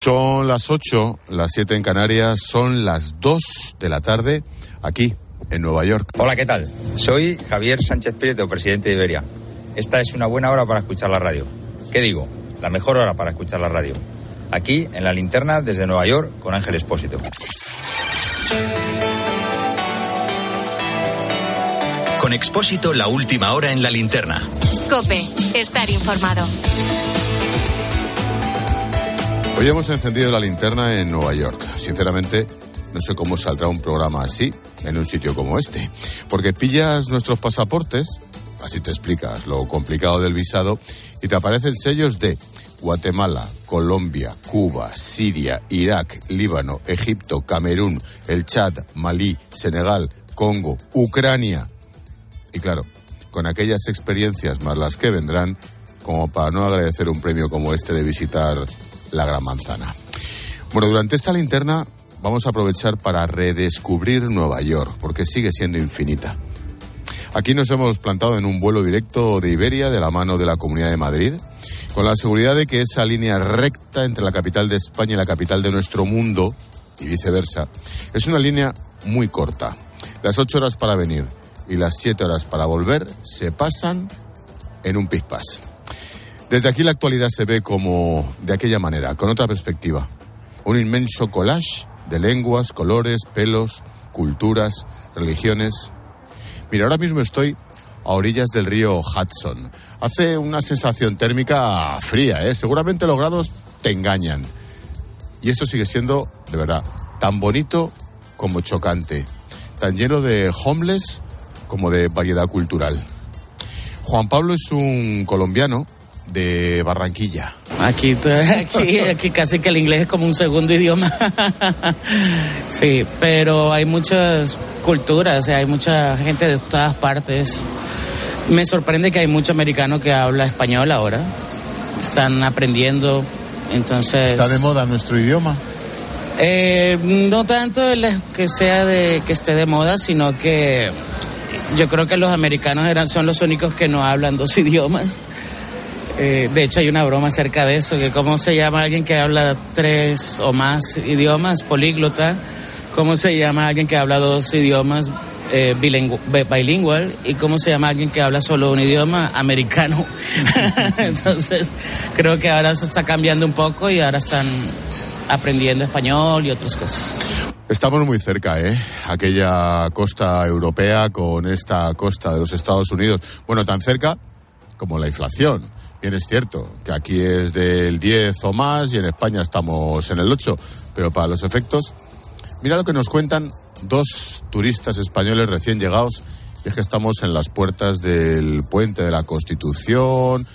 Son las 8, las 7 en Canarias, son las 2 de la tarde aquí en Nueva York. Hola, ¿qué tal? Soy Javier Sánchez Prieto, presidente de Iberia. Esta es una buena hora para escuchar la radio. ¿Qué digo? La mejor hora para escuchar la radio. Aquí, en la linterna, desde Nueva York, con Ángel Espósito. Con Expósito, la última hora en la linterna. Cope, estar informado. Hoy hemos encendido la linterna en Nueva York. Sinceramente, no sé cómo saldrá un programa así en un sitio como este. Porque pillas nuestros pasaportes, así te explicas lo complicado del visado, y te aparecen sellos de Guatemala, Colombia, Cuba, Siria, Irak, Líbano, Egipto, Camerún, el Chad, Malí, Senegal, Congo, Ucrania. Y claro, con aquellas experiencias más las que vendrán, como para no agradecer un premio como este de visitar la Gran Manzana. Bueno, durante esta linterna vamos a aprovechar para redescubrir Nueva York, porque sigue siendo infinita. Aquí nos hemos plantado en un vuelo directo de Iberia de la mano de la Comunidad de Madrid, con la seguridad de que esa línea recta entre la capital de España y la capital de nuestro mundo, y viceversa, es una línea muy corta. Las ocho horas para venir y las siete horas para volver se pasan en un pispás. Desde aquí la actualidad se ve como de aquella manera, con otra perspectiva. Un inmenso collage de lenguas, colores, pelos, culturas, religiones. Mira, ahora mismo estoy a orillas del río Hudson. Hace una sensación térmica fría, ¿eh? Seguramente los grados te engañan. Y esto sigue siendo, de verdad, tan bonito como chocante, tan lleno de homeless como de variedad cultural. Juan Pablo es un colombiano de Barranquilla. Aquí, aquí, aquí casi que el inglés es como un segundo idioma. sí, pero hay muchas culturas, hay mucha gente de todas partes. Me sorprende que hay mucho americano que habla español ahora. Están aprendiendo, entonces... ¿Está de moda nuestro idioma? Eh, no tanto que sea de que esté de moda, sino que yo creo que los americanos eran, son los únicos que no hablan dos idiomas. Eh, de hecho, hay una broma acerca de eso, que cómo se llama alguien que habla tres o más idiomas, políglota, cómo se llama alguien que habla dos idiomas eh, y cómo se llama alguien que habla solo un idioma americano. Entonces, creo que ahora se está cambiando un poco y ahora están aprendiendo español y otras cosas. Estamos muy cerca, ¿eh? Aquella costa europea con esta costa de los Estados Unidos. Bueno, tan cerca como la inflación. Bien es cierto que aquí es del 10 o más y en España estamos en el 8, pero para los efectos, mira lo que nos cuentan dos turistas españoles recién llegados, y es que estamos en las puertas del puente de la Constitución.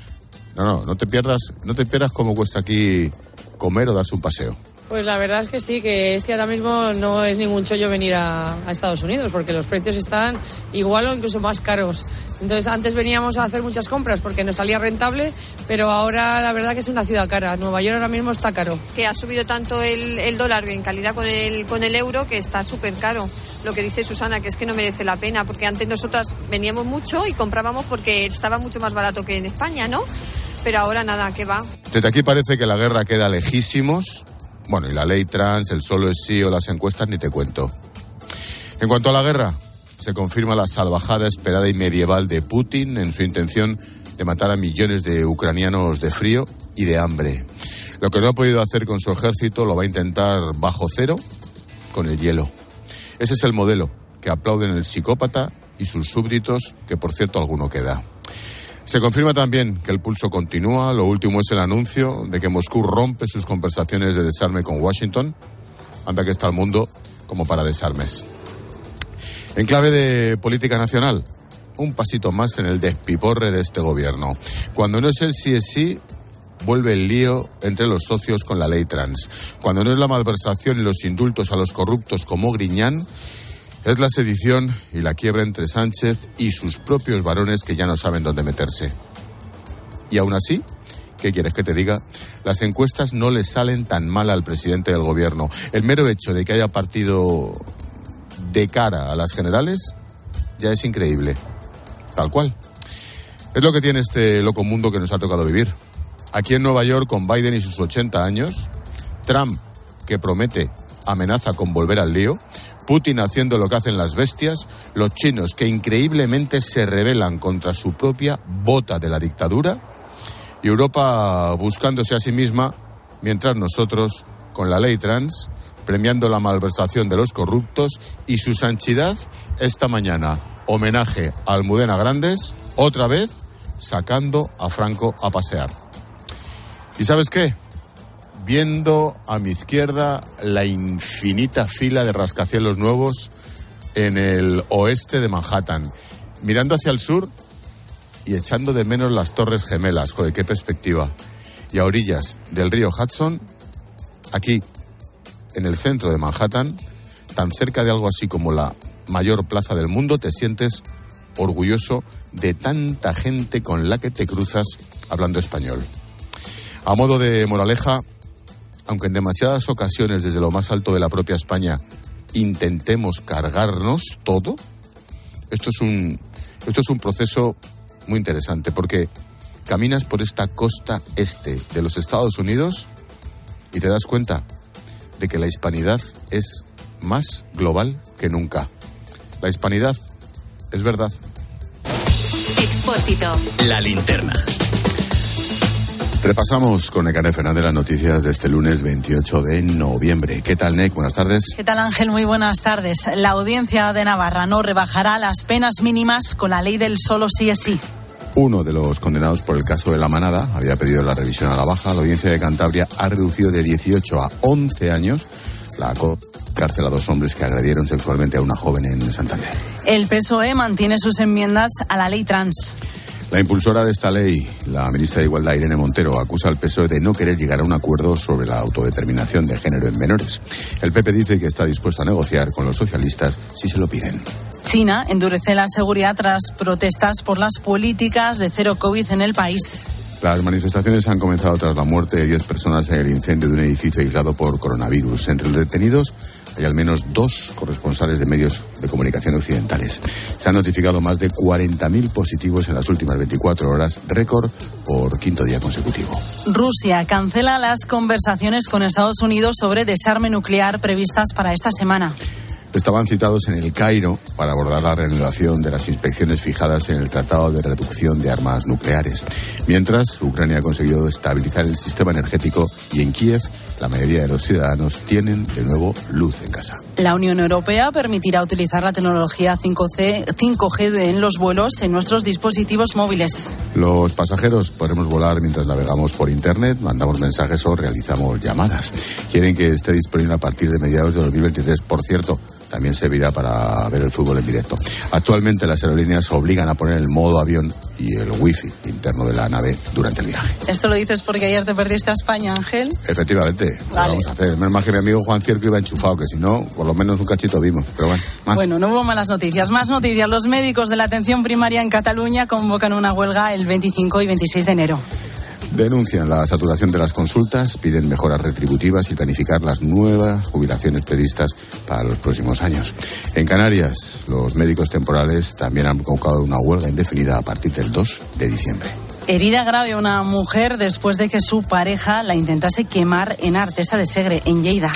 No, no, no te pierdas, no te pierdas cómo cuesta aquí comer o darse un paseo. Pues la verdad es que sí, que es que ahora mismo no es ningún chollo venir a, a Estados Unidos, porque los precios están igual o incluso más caros. Entonces antes veníamos a hacer muchas compras porque nos salía rentable, pero ahora la verdad que es una ciudad cara. Nueva York ahora mismo está caro. Que ha subido tanto el, el dólar en calidad con el, con el euro que está súper caro. Lo que dice Susana, que es que no merece la pena, porque antes nosotras veníamos mucho y comprábamos porque estaba mucho más barato que en España, ¿no? Pero ahora nada, que va. Desde aquí parece que la guerra queda lejísimos. Bueno, y la ley trans, el solo es sí o las encuestas ni te cuento. En cuanto a la guerra, se confirma la salvajada esperada y medieval de Putin en su intención de matar a millones de ucranianos de frío y de hambre. Lo que no ha podido hacer con su ejército lo va a intentar bajo cero con el hielo. Ese es el modelo que aplauden el psicópata y sus súbditos, que por cierto alguno queda. Se confirma también que el pulso continúa. Lo último es el anuncio de que Moscú rompe sus conversaciones de desarme con Washington. Anda que está el mundo como para desarmes. En clave de política nacional, un pasito más en el despiporre de este gobierno. Cuando no es el sí es sí, vuelve el lío entre los socios con la ley trans. Cuando no es la malversación y los indultos a los corruptos como Griñán, es la sedición y la quiebra entre Sánchez y sus propios varones que ya no saben dónde meterse. Y aún así, ¿qué quieres que te diga? Las encuestas no le salen tan mal al presidente del gobierno. El mero hecho de que haya partido de cara a las generales ya es increíble. Tal cual. Es lo que tiene este loco mundo que nos ha tocado vivir. Aquí en Nueva York, con Biden y sus 80 años, Trump, que promete, amenaza con volver al lío, Putin haciendo lo que hacen las bestias, los chinos que increíblemente se rebelan contra su propia bota de la dictadura, y Europa buscándose a sí misma, mientras nosotros, con la ley trans, premiando la malversación de los corruptos y su sanchidad, esta mañana, homenaje a Almudena Grandes, otra vez sacando a Franco a pasear. ¿Y sabes qué? Viendo a mi izquierda la infinita fila de rascacielos nuevos en el oeste de Manhattan, mirando hacia el sur y echando de menos las torres gemelas. Joder, qué perspectiva. Y a orillas del río Hudson, aquí, en el centro de Manhattan, tan cerca de algo así como la mayor plaza del mundo, te sientes orgulloso de tanta gente con la que te cruzas hablando español. A modo de moraleja, aunque en demasiadas ocasiones desde lo más alto de la propia España intentemos cargarnos todo, esto es un, esto es un proceso muy interesante porque caminas por esta costa este de los Estados Unidos y te das cuenta de que la hispanidad es más global que nunca. La hispanidad es verdad. Expósito. La linterna. Repasamos con Necane Fernández las noticias de este lunes 28 de noviembre. ¿Qué tal, Nec? Buenas tardes. ¿Qué tal, Ángel? Muy buenas tardes. La audiencia de Navarra no rebajará las penas mínimas con la ley del solo sí es sí. Uno de los condenados por el caso de la manada había pedido la revisión a la baja. La audiencia de Cantabria ha reducido de 18 a 11 años la cárcel a dos hombres que agredieron sexualmente a una joven en Santander. El PSOE mantiene sus enmiendas a la ley trans. La impulsora de esta ley, la ministra de Igualdad Irene Montero, acusa al PSOE de no querer llegar a un acuerdo sobre la autodeterminación de género en menores. El PP dice que está dispuesto a negociar con los socialistas si se lo piden. China endurece la seguridad tras protestas por las políticas de cero COVID en el país. Las manifestaciones han comenzado tras la muerte de 10 personas en el incendio de un edificio aislado por coronavirus. Entre los detenidos hay al menos dos corresponsales de medios de comunicación occidentales. Se han notificado más de 40.000 positivos en las últimas 24 horas, récord por quinto día consecutivo. Rusia cancela las conversaciones con Estados Unidos sobre desarme nuclear previstas para esta semana estaban citados en el Cairo para abordar la reanudación de las inspecciones fijadas en el Tratado de Reducción de Armas Nucleares. Mientras, Ucrania ha conseguido estabilizar el sistema energético y en Kiev la mayoría de los ciudadanos tienen de nuevo luz en casa. La Unión Europea permitirá utilizar la tecnología 5C, 5G en los vuelos en nuestros dispositivos móviles. Los pasajeros podremos volar mientras navegamos por Internet, mandamos mensajes o realizamos llamadas. Quieren que esté disponible a partir de mediados de 2023. Por cierto, también servirá para ver el fútbol en directo. Actualmente las aerolíneas obligan a poner el modo avión y el wifi interno de la nave durante el viaje. ¿Esto lo dices porque ayer te perdiste a España, Ángel? Efectivamente, vamos a hacer. Menos mal que mi amigo Juan Cierco iba enchufado, que si no, por lo menos un cachito vimos. Pero bueno, Bueno, no hubo malas noticias. Más noticias. Los médicos de la atención primaria en Cataluña convocan una huelga el 25 y 26 de enero. Denuncian la saturación de las consultas, piden mejoras retributivas y planificar las nuevas jubilaciones previstas para los próximos años. En Canarias, los médicos temporales también han convocado una huelga indefinida a partir del 2 de diciembre. Herida grave una mujer después de que su pareja la intentase quemar en Artesa de Segre, en Lleida.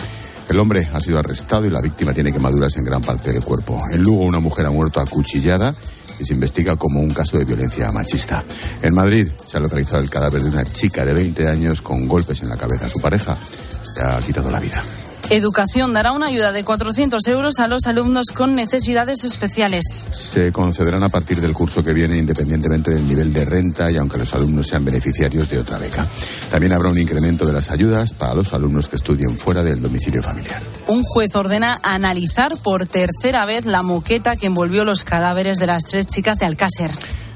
El hombre ha sido arrestado y la víctima tiene quemaduras en gran parte del cuerpo. En Lugo, una mujer ha muerto acuchillada y se investiga como un caso de violencia machista. En Madrid se ha localizado el cadáver de una chica de 20 años con golpes en la cabeza. Su pareja se ha quitado la vida. Educación dará una ayuda de 400 euros a los alumnos con necesidades especiales. Se concederán a partir del curso que viene independientemente del nivel de renta y aunque los alumnos sean beneficiarios de otra beca. También habrá un incremento de las ayudas para los alumnos que estudien fuera del domicilio familiar. Un juez ordena analizar por tercera vez la moqueta que envolvió los cadáveres de las tres chicas de Alcácer.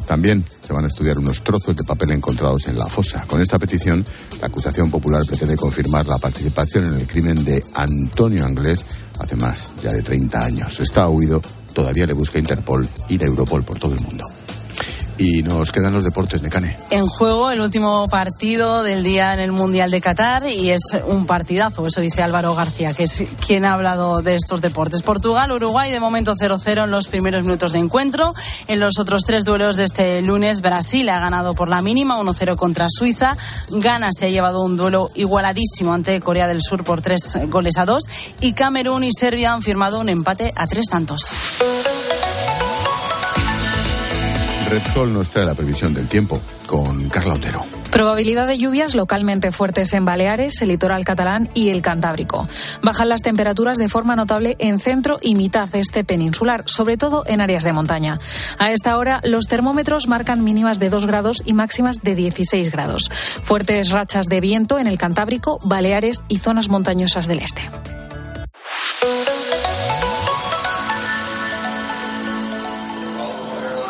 También se van a estudiar unos trozos de papel encontrados en la fosa. Con esta petición, la acusación popular pretende confirmar la participación en el crimen de Antonio Anglés hace más ya de 30 años. Está huido, todavía le busca Interpol y la Europol por todo el mundo. Y nos quedan los deportes, Necane. En juego el último partido del día en el Mundial de Qatar y es un partidazo, eso dice Álvaro García, que es quien ha hablado de estos deportes. Portugal, Uruguay, de momento 0-0 en los primeros minutos de encuentro. En los otros tres duelos de este lunes, Brasil ha ganado por la mínima 1-0 contra Suiza. Ghana se ha llevado un duelo igualadísimo ante Corea del Sur por tres goles a dos. Y Camerún y Serbia han firmado un empate a tres tantos. Repsol nos trae la previsión del tiempo con Carla Otero. Probabilidad de lluvias localmente fuertes en Baleares, el litoral catalán y el Cantábrico. Bajan las temperaturas de forma notable en centro y mitad este peninsular, sobre todo en áreas de montaña. A esta hora, los termómetros marcan mínimas de 2 grados y máximas de 16 grados. Fuertes rachas de viento en el Cantábrico, Baleares y zonas montañosas del este.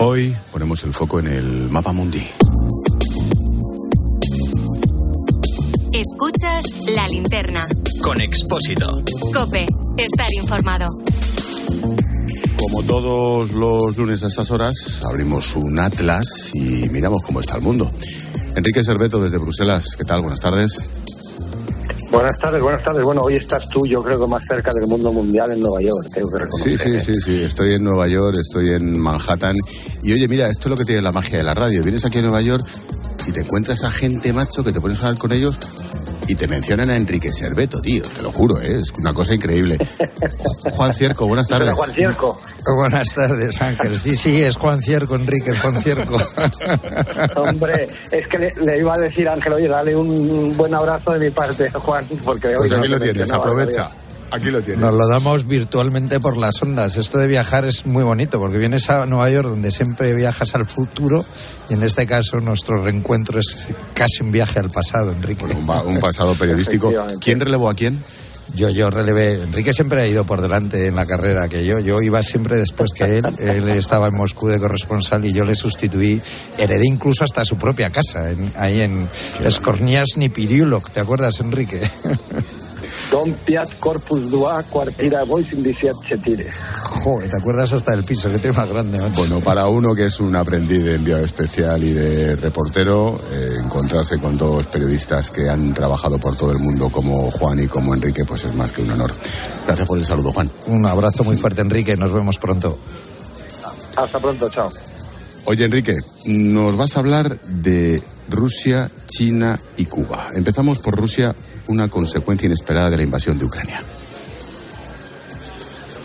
Hoy ponemos el foco en el mapa mundi. Escuchas la linterna. Con Expósito. Cope, estar informado. Como todos los lunes a estas horas, abrimos un atlas y miramos cómo está el mundo. Enrique Serveto desde Bruselas, ¿qué tal? Buenas tardes. Buenas tardes, buenas tardes. Bueno, hoy estás tú, yo creo que más cerca del mundo mundial en Nueva York, tengo que. Sí, sí, sí, sí. Estoy en Nueva York, estoy en Manhattan. Y oye, mira, esto es lo que tiene la magia de la radio. Vienes aquí a Nueva York y te encuentras a gente, macho, que te pones a hablar con ellos y te mencionan a Enrique Serveto, tío, te lo juro, ¿eh? es una cosa increíble. Juan Cierco, buenas tardes. Juan Cierco. Buenas tardes, Ángel. Sí, sí, es Juan Cierco, Enrique, es Juan Cierco. Hombre, es que le, iba a decir a Ángel, oye, dale un buen abrazo de mi parte, Juan, porque. Pues aquí lo tienes, aprovecha. Aquí lo tienes. Nos lo damos virtualmente por las ondas. Esto de viajar es muy bonito porque vienes a Nueva York donde siempre viajas al futuro y en este caso nuestro reencuentro es casi un viaje al pasado, Enrique. un, pasado periodístico. ¿Quién relevó a quién? Yo, yo relevé. Enrique siempre ha ido por delante en la carrera que yo. Yo iba siempre después que él. Él estaba en Moscú de corresponsal y yo le sustituí. Heredé incluso hasta su propia casa, ahí en Skorniasny Piriulok. ¿Te acuerdas, Enrique? Don Piat Corpus Dua, cuartira Boys Indiciat Chetire. Joder, ¿te acuerdas hasta del piso? Qué tema grande, Bueno, para uno que es un aprendiz de enviado especial y de reportero, eh, encontrarse con dos periodistas que han trabajado por todo el mundo como Juan y como Enrique, pues es más que un honor. Gracias por el saludo, Juan. Un abrazo muy fuerte, Enrique. Nos vemos pronto. Hasta pronto, chao. Oye, Enrique, nos vas a hablar de Rusia, China y Cuba. Empezamos por Rusia una consecuencia inesperada de la invasión de Ucrania?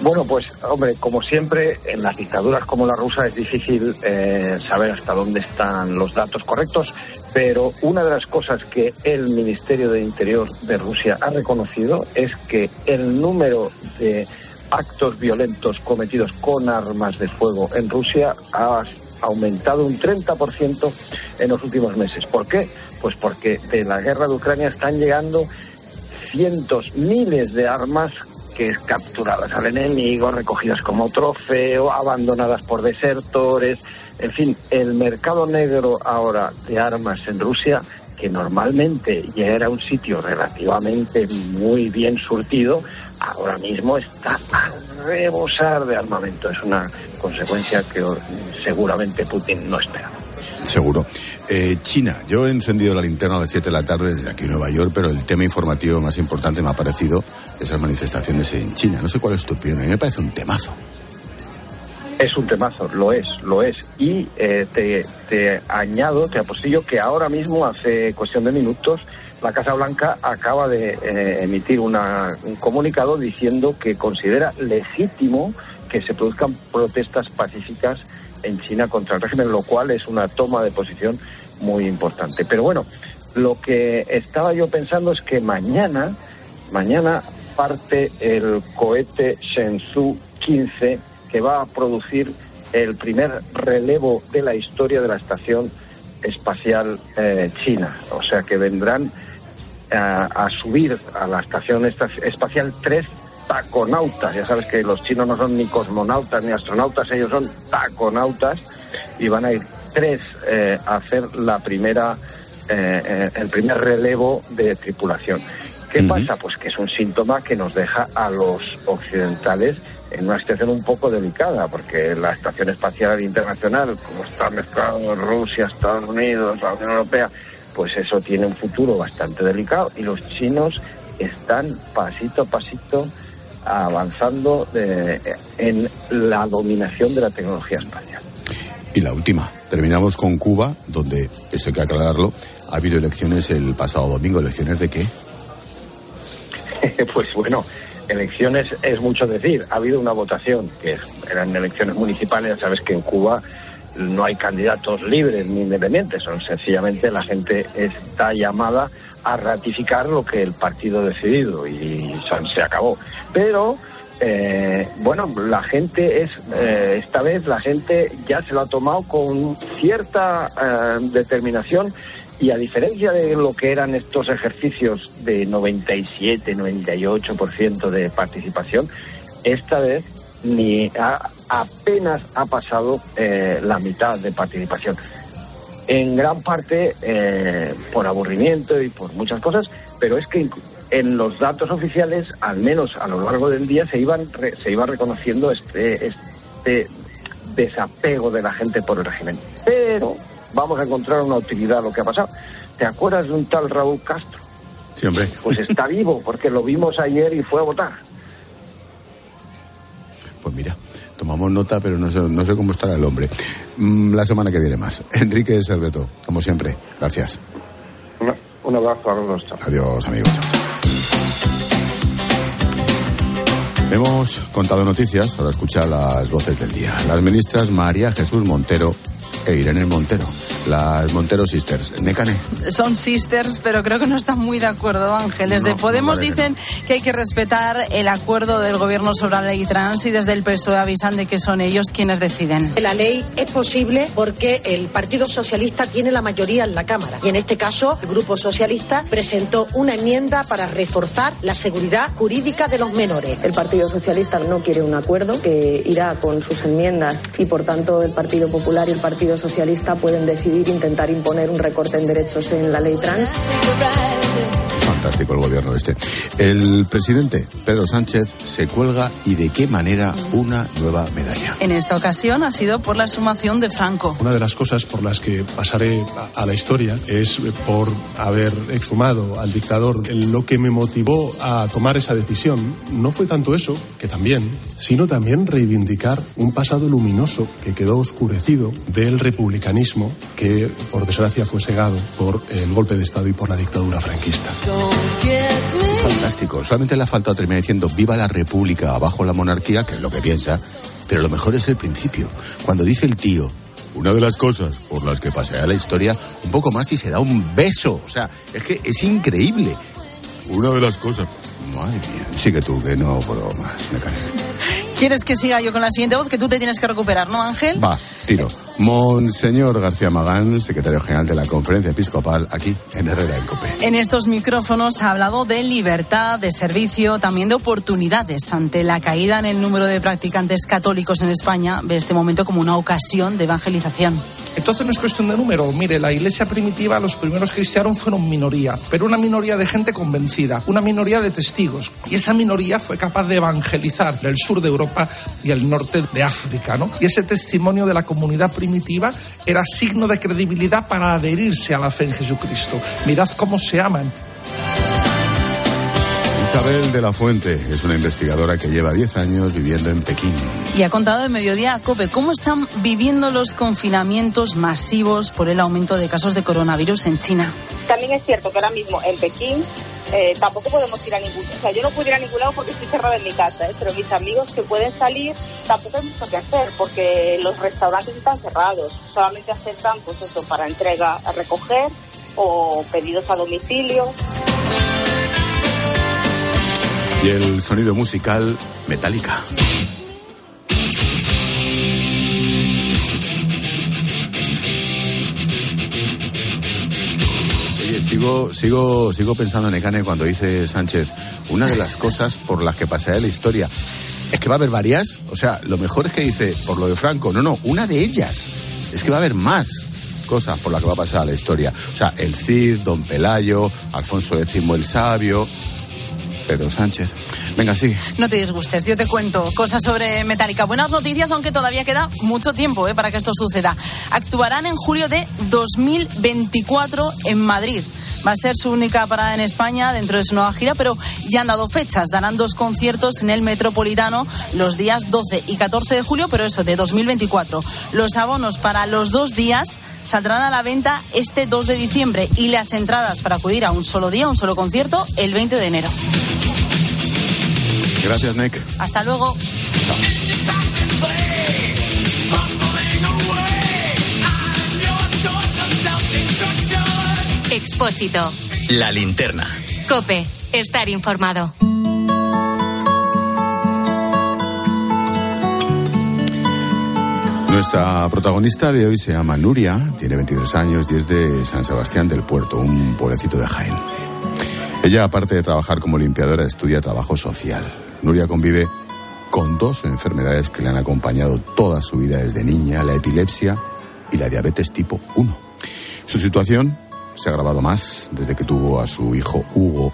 Bueno, pues hombre, como siempre, en las dictaduras como la rusa es difícil eh, saber hasta dónde están los datos correctos, pero una de las cosas que el Ministerio de Interior de Rusia ha reconocido es que el número de actos violentos cometidos con armas de fuego en Rusia ha aumentado un 30% en los últimos meses. ¿Por qué? Pues porque de la guerra de Ucrania están llegando cientos, miles de armas que capturadas al enemigo, recogidas como trofeo, abandonadas por desertores. En fin, el mercado negro ahora de armas en Rusia, que normalmente ya era un sitio relativamente muy bien surtido, ahora mismo está a rebosar de armamento. Es una consecuencia que seguramente Putin no espera. Seguro. Eh, China, yo he encendido la linterna a las 7 de la tarde desde aquí en Nueva York, pero el tema informativo más importante me ha parecido esas manifestaciones en China. No sé cuál es tu opinión, a mí me parece un temazo. Es un temazo, lo es, lo es. Y eh, te, añado, te apostillo que ahora mismo, hace cuestión de minutos, la Casa Blanca acaba de eh, emitir un comunicado diciendo que considera legítimo que se produzcan protestas pacíficas en China contra el régimen, lo cual es una toma de posición muy importante. Pero bueno, lo que estaba yo pensando es que mañana, mañana parte el cohete Shenzhou 15 que va a producir el primer relevo de la historia de la estación espacial eh, china. O sea que vendrán a, a subir a la estación esta- espacial tres taconautas. Ya sabes que los chinos no son ni cosmonautas ni astronautas, ellos son taconautas y van a ir tres eh, a hacer la primera, eh, eh, el primer relevo de tripulación. ¿Qué pasa? Pues que es un síntoma que nos deja a los occidentales en una situación un poco delicada, porque la Estación Espacial Internacional, como está mezclado Rusia, Estados Unidos, la Unión Europea, pues eso tiene un futuro bastante delicado y los chinos están pasito a pasito avanzando eh, en la dominación de la tecnología espacial. Y la última, terminamos con Cuba, donde, esto hay que aclararlo, ha habido elecciones el pasado domingo. ¿Elecciones de qué? pues bueno, elecciones es mucho decir. Ha habido una votación, que eran elecciones municipales. Sabes que en Cuba no hay candidatos libres ni independientes, son sencillamente la gente está llamada a ratificar lo que el partido ha decidido y se acabó. Pero eh, bueno, la gente es, eh, esta vez la gente ya se lo ha tomado con cierta eh, determinación y a diferencia de lo que eran estos ejercicios de 97, 98% de participación, esta vez ni apenas ha pasado eh, la mitad de participación. En gran parte eh, por aburrimiento y por muchas cosas, pero es que en los datos oficiales, al menos a lo largo del día, se iban re- se iba reconociendo este, este desapego de la gente por el régimen. Pero vamos a encontrar una utilidad a lo que ha pasado. ¿Te acuerdas de un tal Raúl Castro? Sí, hombre. Pues está vivo, porque lo vimos ayer y fue a votar. Pues mira, tomamos nota, pero no sé, no sé cómo estará el hombre. Mm, la semana que viene más. Enrique Serveto, como siempre, gracias. Un- Un abrazo a los dos. Adiós, amigos. Hemos contado noticias, ahora escucha las voces del día. Las ministras María Jesús Montero e Irene Montero, las Montero Sisters. Necane. Son sisters, pero creo que no están muy de acuerdo, Ángeles. No, de Podemos no parece dicen que hay que respetar el acuerdo del gobierno sobre la ley trans y desde el PSOE avisan de que son ellos quienes deciden. La ley es posible porque el Partido Socialista tiene la mayoría en la Cámara y en este caso el Grupo Socialista presentó una enmienda para reforzar la seguridad jurídica de los menores. El Partido Socialista no quiere un acuerdo que irá con sus enmiendas y por tanto el Partido Popular y el Partido Socialista pueden decidir intentar imponer un recorte en derechos en la ley trans. Fantástico el gobierno este. El presidente Pedro Sánchez se cuelga y de qué manera una nueva medalla. En esta ocasión ha sido por la sumación de Franco. Una de las cosas por las que pasaré a, a la historia es por haber exhumado al dictador. Lo que me motivó a tomar esa decisión no fue tanto eso, que también, sino también reivindicar un pasado luminoso que quedó oscurecido del republicanismo que, por desgracia, fue segado por el golpe de Estado y por la dictadura franquista. Fantástico. Solamente le ha faltado terminar diciendo viva la república, abajo la monarquía, que es lo que piensa. Pero lo mejor es el principio. Cuando dice el tío, una de las cosas por las que pasea la historia, un poco más y se da un beso. O sea, es que es increíble. Una de las cosas. Madre mía. Sigue tú, que no puedo más. Me cae. ¿Quieres que siga yo con la siguiente voz que tú te tienes que recuperar, no, Ángel? Va, tiro. Monseñor García Magán, secretario general de la Conferencia Episcopal, aquí en Herrera en Cope. En estos micrófonos ha hablado de libertad, de servicio, también de oportunidades. Ante la caída en el número de practicantes católicos en España, ve este momento como una ocasión de evangelización. Entonces no es cuestión de número. Mire, la iglesia primitiva, los primeros cristianos fueron minoría, pero una minoría de gente convencida, una minoría de testigos. Y esa minoría fue capaz de evangelizar el sur de Europa y el norte de África, ¿no? Y ese testimonio de la comunidad primitiva era signo de credibilidad para adherirse a la fe en Jesucristo. Mirad cómo se aman. Isabel de la Fuente es una investigadora que lleva 10 años viviendo en Pekín. Y ha contado en Mediodía a COPE cómo están viviendo los confinamientos masivos por el aumento de casos de coronavirus en China. También es cierto que ahora mismo en Pekín eh, tampoco podemos ir a ningún O sea, yo no puedo ir a ningún lado porque estoy cerrada en mi casa, ¿eh? pero mis amigos que pueden salir tampoco hay mucho que hacer porque los restaurantes están cerrados. Solamente aceptan, pues eso, para entrega a recoger o pedidos a domicilio. Y el sonido musical Metallica. Sigo, sigo, sigo pensando en Ecane cuando dice Sánchez, una de las cosas por las que pasará la historia es que va a haber varias. O sea, lo mejor es que dice, por lo de Franco, no, no, una de ellas. Es que va a haber más cosas por las que va a pasar la historia. O sea, el Cid, Don Pelayo, Alfonso X el Sabio, Pedro Sánchez. Venga, sí. No te disgustes, yo te cuento cosas sobre Metallica. Buenas noticias, aunque todavía queda mucho tiempo eh, para que esto suceda. Actuarán en julio de 2024 en Madrid. Va a ser su única parada en España dentro de su nueva gira, pero ya han dado fechas. Darán dos conciertos en el Metropolitano los días 12 y 14 de julio, pero eso, de 2024. Los abonos para los dos días saldrán a la venta este 2 de diciembre y las entradas para acudir a un solo día, un solo concierto, el 20 de enero. Gracias, Nick. Hasta luego. Expósito. La linterna. Cope. Estar informado. Nuestra protagonista de hoy se llama Nuria, tiene 23 años y es de San Sebastián del Puerto, un pueblecito de Jaén. Ella, aparte de trabajar como limpiadora, estudia trabajo social. Nuria convive con dos enfermedades que le han acompañado toda su vida desde niña, la epilepsia y la diabetes tipo 1. Su situación se ha agravado más desde que tuvo a su hijo Hugo,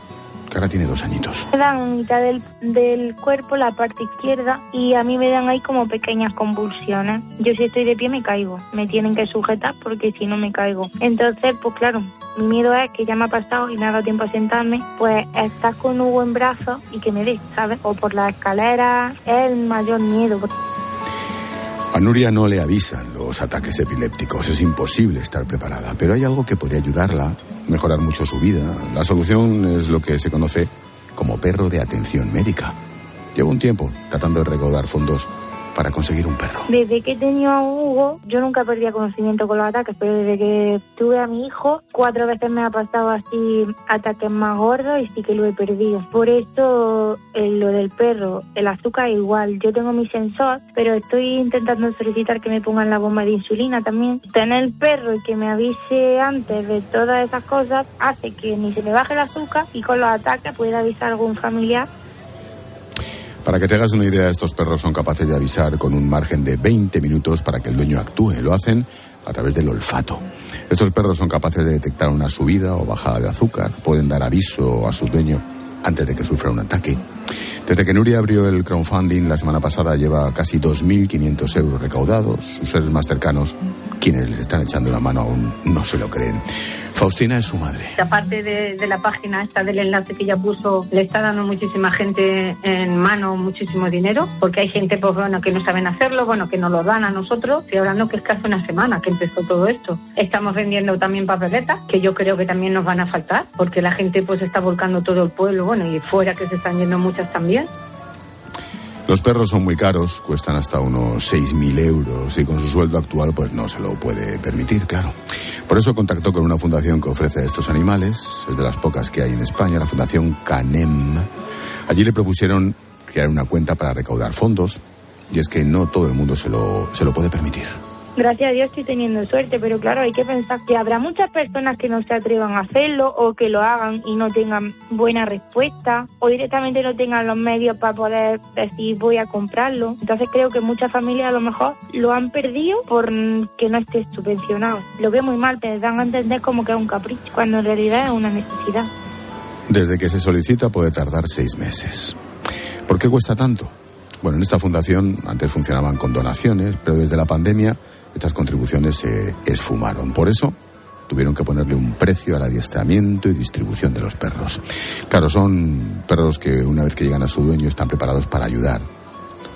que ahora tiene dos añitos. Me dan mitad del, del cuerpo, la parte izquierda, y a mí me dan ahí como pequeñas convulsiones. Yo si estoy de pie me caigo, me tienen que sujetar porque si no me caigo. Entonces, pues claro, mi miedo es que ya me ha pasado y me ha dado tiempo a sentarme, pues estar con Hugo en brazos y que me dé, ¿sabes? O por la escalera, es el mayor miedo. A Nuria no le avisan los ataques epilépticos, es imposible estar preparada, pero hay algo que podría ayudarla, mejorar mucho su vida. La solución es lo que se conoce como perro de atención médica. Llevo un tiempo tratando de recaudar fondos para conseguir un perro. Desde que he tenido a Hugo, yo nunca perdía conocimiento con los ataques, pero desde que tuve a mi hijo, cuatro veces me ha pasado así ataques más gordos y sí que lo he perdido. Por eso, eh, lo del perro, el azúcar igual. Yo tengo mi sensor, pero estoy intentando solicitar que me pongan la bomba de insulina también. Tener el perro y que me avise antes de todas esas cosas hace que ni se me baje el azúcar y con los ataques pueda avisar a algún familiar Para que te hagas una idea, estos perros son capaces de avisar con un margen de 20 minutos para que el dueño actúe. Lo hacen a través del olfato. Estos perros son capaces de detectar una subida o bajada de azúcar, pueden dar aviso a su dueño antes de que sufra un ataque. Desde que Nuria abrió el crowdfunding la semana pasada lleva casi 2.500 euros recaudados. Sus seres más cercanos, quienes les están echando la mano aún no se lo creen. Faustina es su madre. Aparte de, de la página esta del enlace que ella puso, le está dando muchísima gente en mano muchísimo dinero, porque hay gente pues bueno que no saben hacerlo, bueno que nos lo dan a nosotros. Estoy hablando que es que hace una semana que empezó todo esto. Estamos vendiendo también papeletas, que yo creo que también nos van a faltar, porque la gente pues está volcando todo el pueblo, bueno y fuera que se están yendo muchas también. Los perros son muy caros, cuestan hasta unos 6.000 euros y con su sueldo actual pues no se lo puede permitir, claro. Por eso contactó con una fundación que ofrece estos animales, es de las pocas que hay en España, la Fundación Canem. Allí le propusieron crear una cuenta para recaudar fondos y es que no todo el mundo se lo, se lo puede permitir. Gracias a Dios estoy teniendo suerte, pero claro, hay que pensar que habrá muchas personas que no se atrevan a hacerlo o que lo hagan y no tengan buena respuesta o directamente no tengan los medios para poder decir voy a comprarlo. Entonces creo que muchas familias a lo mejor lo han perdido por que no esté subvencionado. Lo veo muy mal, te dan a entender como que es un capricho, cuando en realidad es una necesidad. Desde que se solicita puede tardar seis meses. ¿Por qué cuesta tanto? Bueno, en esta fundación antes funcionaban con donaciones, pero desde la pandemia estas contribuciones se esfumaron. Por eso tuvieron que ponerle un precio al adiestramiento y distribución de los perros. Claro, son perros que una vez que llegan a su dueño están preparados para ayudar.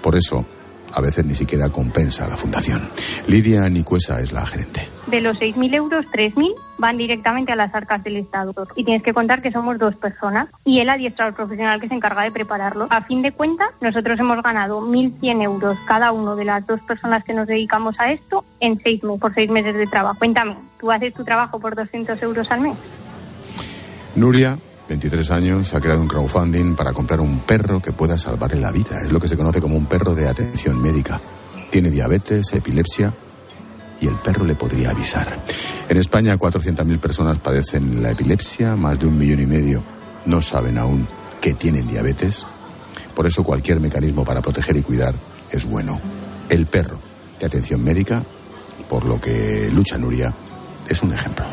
Por eso, a veces ni siquiera compensa a la fundación. Lidia Nicuesa es la gerente. De los 6.000 euros, 3.000 van directamente a las arcas del Estado. Y tienes que contar que somos dos personas y el adiestrador profesional que se encarga de prepararlo. A fin de cuentas, nosotros hemos ganado 1.100 euros cada uno de las dos personas que nos dedicamos a esto en seis meses, por seis meses de trabajo. Cuéntame, ¿tú haces tu trabajo por 200 euros al mes? Nuria, 23 años, ha creado un crowdfunding para comprar un perro que pueda salvarle la vida. Es lo que se conoce como un perro de atención médica. Tiene diabetes, epilepsia y el perro le podría avisar. En España, 400.000 personas padecen la epilepsia, más de un millón y medio no saben aún que tienen diabetes. Por eso cualquier mecanismo para proteger y cuidar es bueno. El perro de atención médica, por lo que lucha Nuria, es un ejemplo.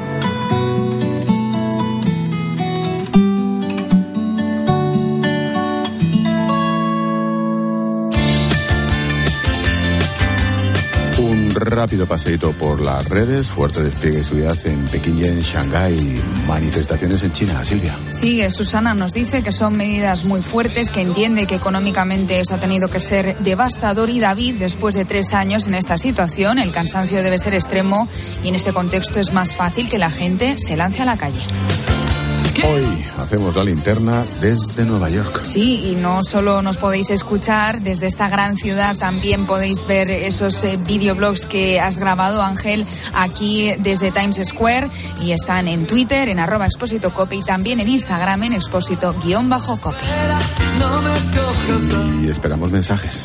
Rápido paseito por las redes, fuerte despliegue de seguridad en Pekín y en Shanghái, manifestaciones en China, Silvia. Sí, Susana nos dice que son medidas muy fuertes, que entiende que económicamente eso ha tenido que ser devastador y David, después de tres años en esta situación, el cansancio debe ser extremo y en este contexto es más fácil que la gente se lance a la calle. Hoy hacemos la linterna desde Nueva York. Sí, y no solo nos podéis escuchar desde esta gran ciudad, también podéis ver esos eh, videoblogs que has grabado, Ángel, aquí desde Times Square y están en Twitter, en arroba expósito cope y también en Instagram en expósito-cope. Y esperamos mensajes.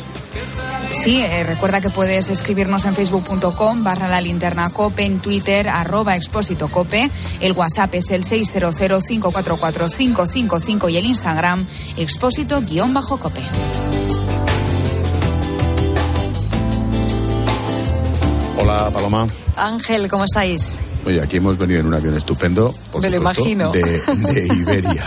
Sí, eh, recuerda que puedes escribirnos en facebook.com barra la linterna cope, en Twitter arroba expósito cope, el WhatsApp es el 600544555 y el Instagram expósito guion bajo cope. Hola, Paloma. Ángel, ¿cómo estáis? Oye, aquí hemos venido en un avión estupendo, por Me lo supuesto, imagino. De, de Iberia.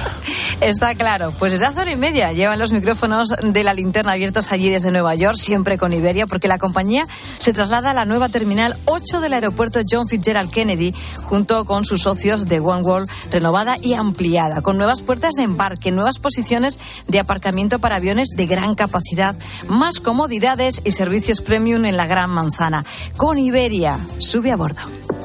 Está claro. Pues desde hace hora y media llevan los micrófonos de la linterna abiertos allí desde Nueva York, siempre con Iberia, porque la compañía se traslada a la nueva terminal 8 del aeropuerto John Fitzgerald Kennedy, junto con sus socios de One World, renovada y ampliada, con nuevas puertas de embarque, nuevas posiciones de aparcamiento para aviones de gran capacidad, más comodidades y servicios premium en la Gran Manzana. Con Iberia, sube a bordo.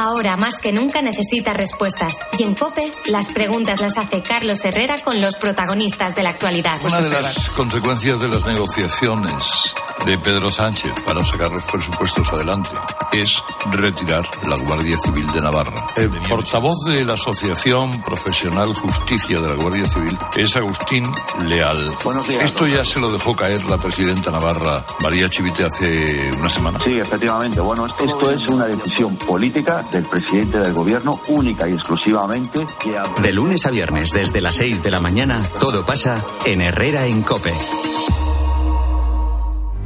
Ahora más que nunca necesitas respuestas. Y en Cope, las preguntas las hace Carlos Herrera con los protagonistas de la actualidad. Una de las consecuencias de las negociaciones de Pedro Sánchez para sacar los presupuestos adelante es retirar la Guardia Civil de Navarra. El portavoz de la Asociación Profesional Justicia de la Guardia Civil es Agustín Leal. días, Esto ya se lo dejó caer la presidenta Navarra, María Chivite, hace una semana. Sí, efectivamente. Bueno, esto es una decisión política del presidente del gobierno, única y exclusivamente. Que ha- De lunes a viernes, desde las 6 de la mañana, todo pasa en Herrera en Cope.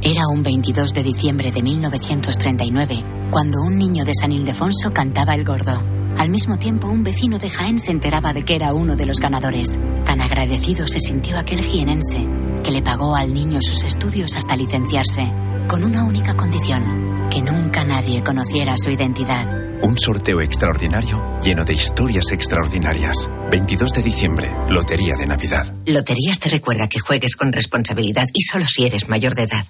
Era un 22 de diciembre de 1939 cuando un niño de San Ildefonso cantaba el gordo. Al mismo tiempo, un vecino de Jaén se enteraba de que era uno de los ganadores. Tan agradecido se sintió aquel jienense que le pagó al niño sus estudios hasta licenciarse, con una única condición, que nunca nadie conociera su identidad. Un sorteo extraordinario lleno de historias extraordinarias. 22 de diciembre, Lotería de Navidad. Loterías te recuerda que juegues con responsabilidad y solo si eres mayor de edad.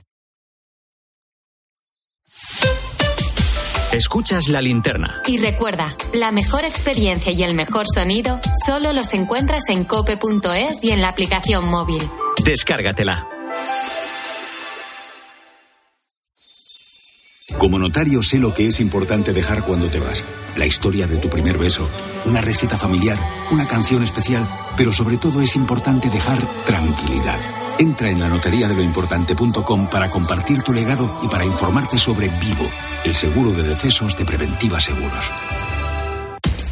Escuchas la linterna. Y recuerda, la mejor experiencia y el mejor sonido solo los encuentras en cope.es y en la aplicación móvil. Descárgatela. Como notario sé lo que es importante dejar cuando te vas. La historia de tu primer beso, una receta familiar, una canción especial, pero sobre todo es importante dejar tranquilidad. Entra en la notaría de lo importante.com para compartir tu legado y para informarte sobre Vivo, el seguro de decesos de Preventiva Seguros.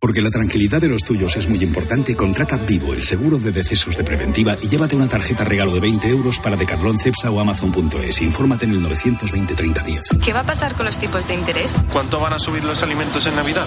Porque la tranquilidad de los tuyos es muy importante, contrata Vivo, el seguro de decesos de preventiva, y llévate una tarjeta regalo de 20 euros para Decathlon, Cepsa o Amazon.es. Infórmate en el 920 30 10. ¿Qué va a pasar con los tipos de interés? ¿Cuánto van a subir los alimentos en Navidad?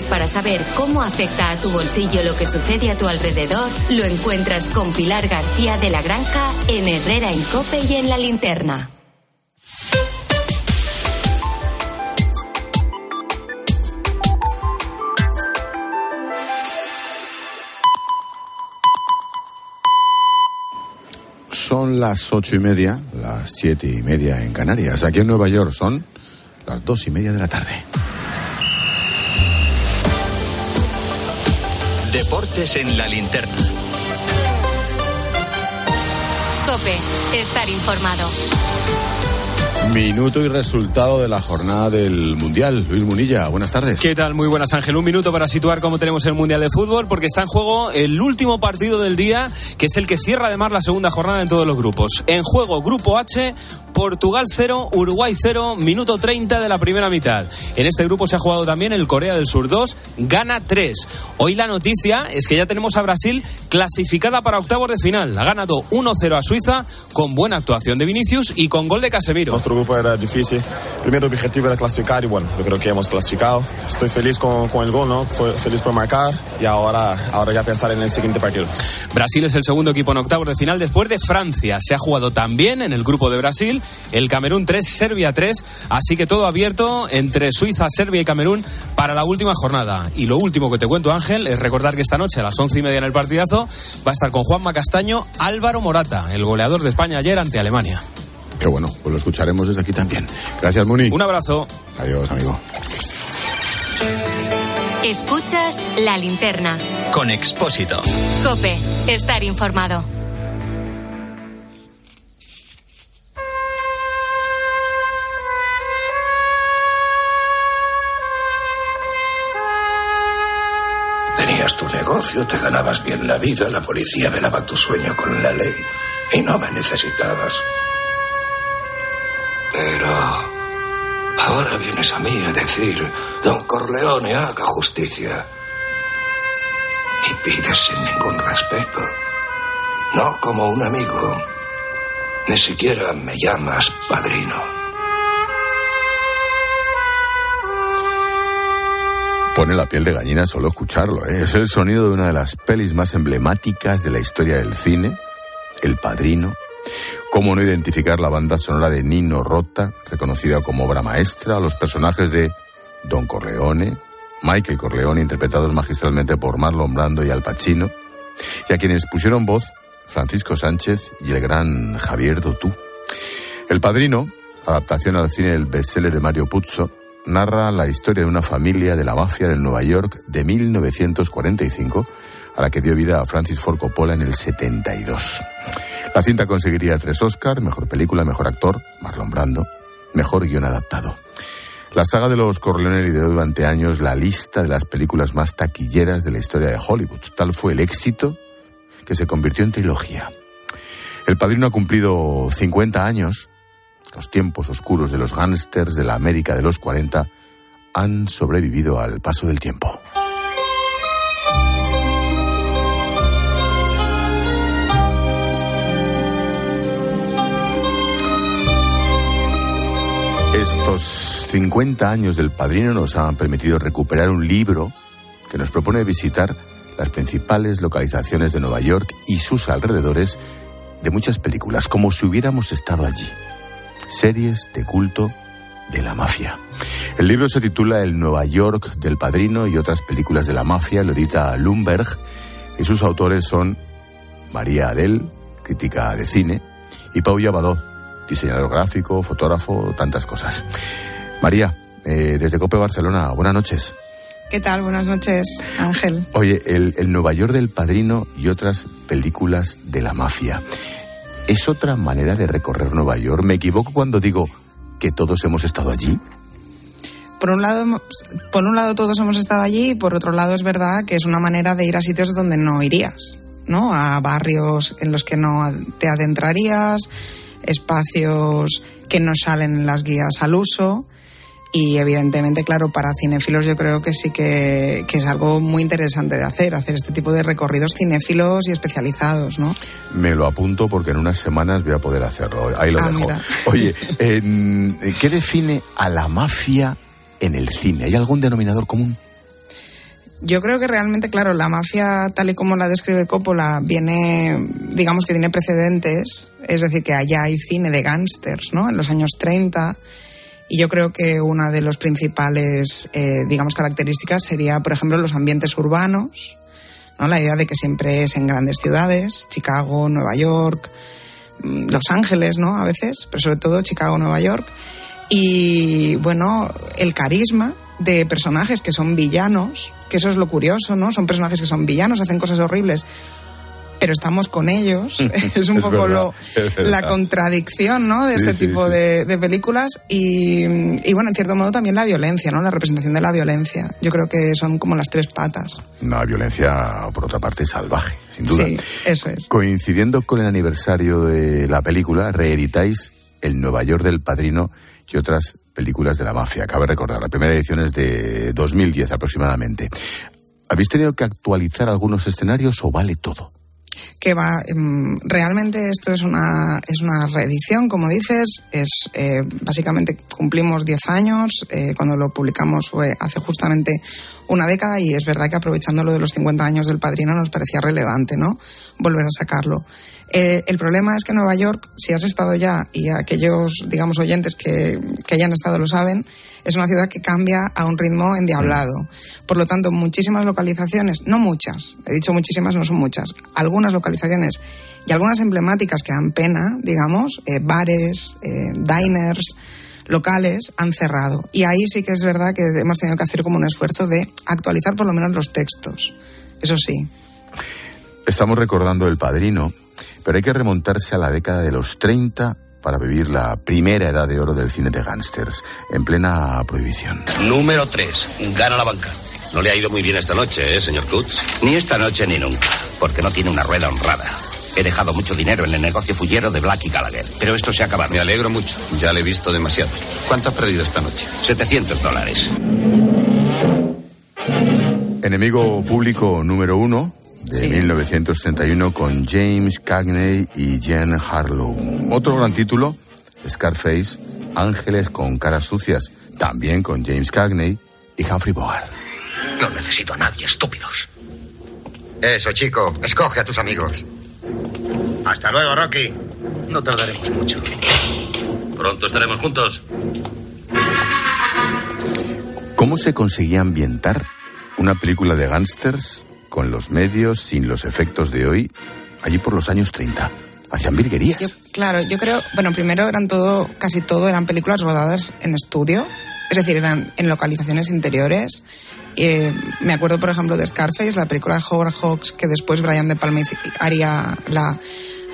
para saber cómo afecta a tu bolsillo lo que sucede a tu alrededor lo encuentras con Pilar García de la Granja en Herrera en Cope y en la linterna. Son las ocho y media, las siete y media en Canarias. Aquí en Nueva York son las dos y media de la tarde. Deportes en la linterna. Cope, estar informado. Minuto y resultado de la jornada del Mundial. Luis Munilla, buenas tardes. ¿Qué tal? Muy buenas, Ángel. Un minuto para situar cómo tenemos el Mundial de Fútbol, porque está en juego el último partido del día, que es el que cierra además la segunda jornada en todos los grupos. En juego, Grupo H, Portugal 0, Uruguay 0, minuto 30 de la primera mitad. En este grupo se ha jugado también el Corea del Sur 2, gana 3. Hoy la noticia es que ya tenemos a Brasil clasificada para octavos de final. Ha ganado 1-0 a Suiza con buena actuación de Vinicius y con gol de Casemiro. Nuestro grupo era difícil. El primer objetivo era clasificar y bueno, yo creo que hemos clasificado. Estoy feliz con, con el gol, ¿no? Fue feliz por marcar y ahora, ahora ya pensar en el siguiente partido. Brasil es el segundo equipo en octavos de final después de Francia. Se ha jugado también en el grupo de Brasil el Camerún 3, Serbia 3, así que todo abierto entre Suiza, Serbia y Camerún para la última jornada. Y lo último que te cuento, Ángel, es recordar que esta noche a las once y media en el partidazo va a estar con Juanma Castaño Álvaro Morata, el goleador de España ayer ante Alemania. Qué bueno, pues lo escucharemos desde aquí también. Gracias, Muni. Un abrazo. Adiós, amigo. Escuchas la linterna. Con Expósito. Cope, estar informado. Negocio, te ganabas bien la vida, la policía velaba tu sueño con la ley y no me necesitabas. Pero ahora vienes a mí a decir, don Corleone, haga justicia. Y pides sin ningún respeto. No como un amigo. Ni siquiera me llamas padrino. Pone la piel de gallina solo escucharlo. ¿eh? Es el sonido de una de las pelis más emblemáticas de la historia del cine, El Padrino. ¿Cómo no identificar la banda sonora de Nino Rota, reconocida como obra maestra, los personajes de Don Corleone, Michael Corleone, interpretados magistralmente por Marlon Brando y Al Pacino, y a quienes pusieron voz Francisco Sánchez y el gran Javier Dotú. El Padrino, adaptación al cine del bestseller de Mario Puzo, narra la historia de una familia de la mafia del Nueva York de 1945 a la que dio vida a Francis Ford Coppola en el 72. La cinta conseguiría tres Oscars, mejor película, mejor actor, Marlon Brando, mejor guion adaptado. La saga de los Corleone lideró durante años la lista de las películas más taquilleras de la historia de Hollywood. Tal fue el éxito que se convirtió en trilogía. El Padrino ha cumplido 50 años los tiempos oscuros de los gángsters de la América de los 40 han sobrevivido al paso del tiempo. Estos 50 años del padrino nos han permitido recuperar un libro que nos propone visitar las principales localizaciones de Nueva York y sus alrededores de muchas películas, como si hubiéramos estado allí series de culto de la mafia. El libro se titula El Nueva York del Padrino y otras películas de la mafia, lo edita Lumberg, y sus autores son María Adel, crítica de cine, y Pau Yabadó, diseñador gráfico, fotógrafo, tantas cosas. María, eh, desde Cope Barcelona, buenas noches. ¿Qué tal? Buenas noches, Ángel. Oye, el, el Nueva York del Padrino y otras películas de la mafia. ¿Es otra manera de recorrer Nueva York? ¿Me equivoco cuando digo que todos hemos estado allí? por un lado, por un lado todos hemos estado allí y por otro lado es verdad que es una manera de ir a sitios donde no irías, ¿no? A barrios en los que no te adentrarías, espacios que no salen en las guías al uso. Y evidentemente, claro, para cinéfilos yo creo que sí que, que es algo muy interesante de hacer, hacer este tipo de recorridos cinéfilos y especializados, ¿no? Me lo apunto porque en unas semanas voy a poder hacerlo. Ahí lo Ah, dejo. mira. Oye, ¿qué define a la mafia en el cine? ¿Hay algún denominador común? Yo creo que realmente, claro, la mafia, tal y como la describe Coppola, viene, digamos que tiene precedentes, es decir, que allá hay cine de gángsters, ¿no? En los años 30. Y yo creo que una de las principales, eh, digamos, características sería, por ejemplo, los ambientes urbanos, ¿no? La idea de que siempre es en grandes ciudades, Chicago, Nueva York, mm, Los Ángeles, ¿no? A veces, pero sobre todo Chicago, Nueva York. Y bueno, el carisma de personajes que son villanos, que eso es lo curioso, ¿no? Son personajes que son villanos, hacen cosas horribles, pero estamos con ellos. es un Es poco verdad, lo, la contradicción, ¿no? De Sí, este sí, tipo sí. De, de películas y, y, bueno, en cierto modo también la violencia, ¿no? La representación de la violencia. Yo creo que son como las tres patas. Una violencia, por otra parte, salvaje, sin duda. Sí, eso es. Coincidiendo con el aniversario de la película, reeditáis El Nueva York del Padrino y otras películas de la mafia. Cabe recordar, la primera edición es de 2010 aproximadamente. ¿Habéis tenido que actualizar algunos escenarios o vale todo? Que va em, realmente esto es una es una reedición como dices es eh, básicamente cumplimos 10 años eh, cuando lo publicamos fue hace justamente una década y es verdad que aprovechando lo de los 50 años del padrino nos parecía relevante no volver a sacarlo. Eh, el problema es que Nueva York, si has estado ya y aquellos, digamos, oyentes que, que hayan estado lo saben, es una ciudad que cambia a un ritmo endiablado. Por lo tanto, muchísimas localizaciones, no muchas, he dicho muchísimas, no son muchas, algunas localizaciones y algunas emblemáticas que dan pena, digamos, eh, bares, eh, diners, locales, han cerrado. Y ahí sí que es verdad que hemos tenido que hacer como un esfuerzo de actualizar por lo menos los textos. Eso sí. Estamos recordando El Padrino, pero hay que remontarse a la década de los 30 para vivir la primera edad de oro del cine de gángsters, en plena prohibición. Número 3. Gana la banca. No le ha ido muy bien esta noche, ¿eh, señor Klutz? Ni esta noche ni nunca, porque no tiene una rueda honrada. He dejado mucho dinero en el negocio fullero de Black y Gallagher, pero esto se ha acabado. Me alegro mucho. Ya le he visto demasiado. ¿Cuánto has perdido esta noche? 700 dólares. Enemigo público número uno de 1931 con James Cagney y Jen Harlow. Otro gran título, Scarface, Ángeles con caras sucias, también con James Cagney y Humphrey Bogart. No necesito a nadie, estúpidos. Eso, chico. Escoge a tus amigos. Hasta luego, Rocky. No tardaremos mucho. Pronto estaremos juntos. ¿Cómo se conseguía ambientar una película de gángsters con los medios, sin los efectos de hoy, allí por los años 30? Hacían virguerías. Yo, claro, yo creo, bueno, primero eran todo, casi todo eran películas rodadas en estudio, es decir, eran en localizaciones interiores. Eh, me acuerdo, por ejemplo, de Scarface, la película de Howard Hawks, que después Brian De Palma haría la,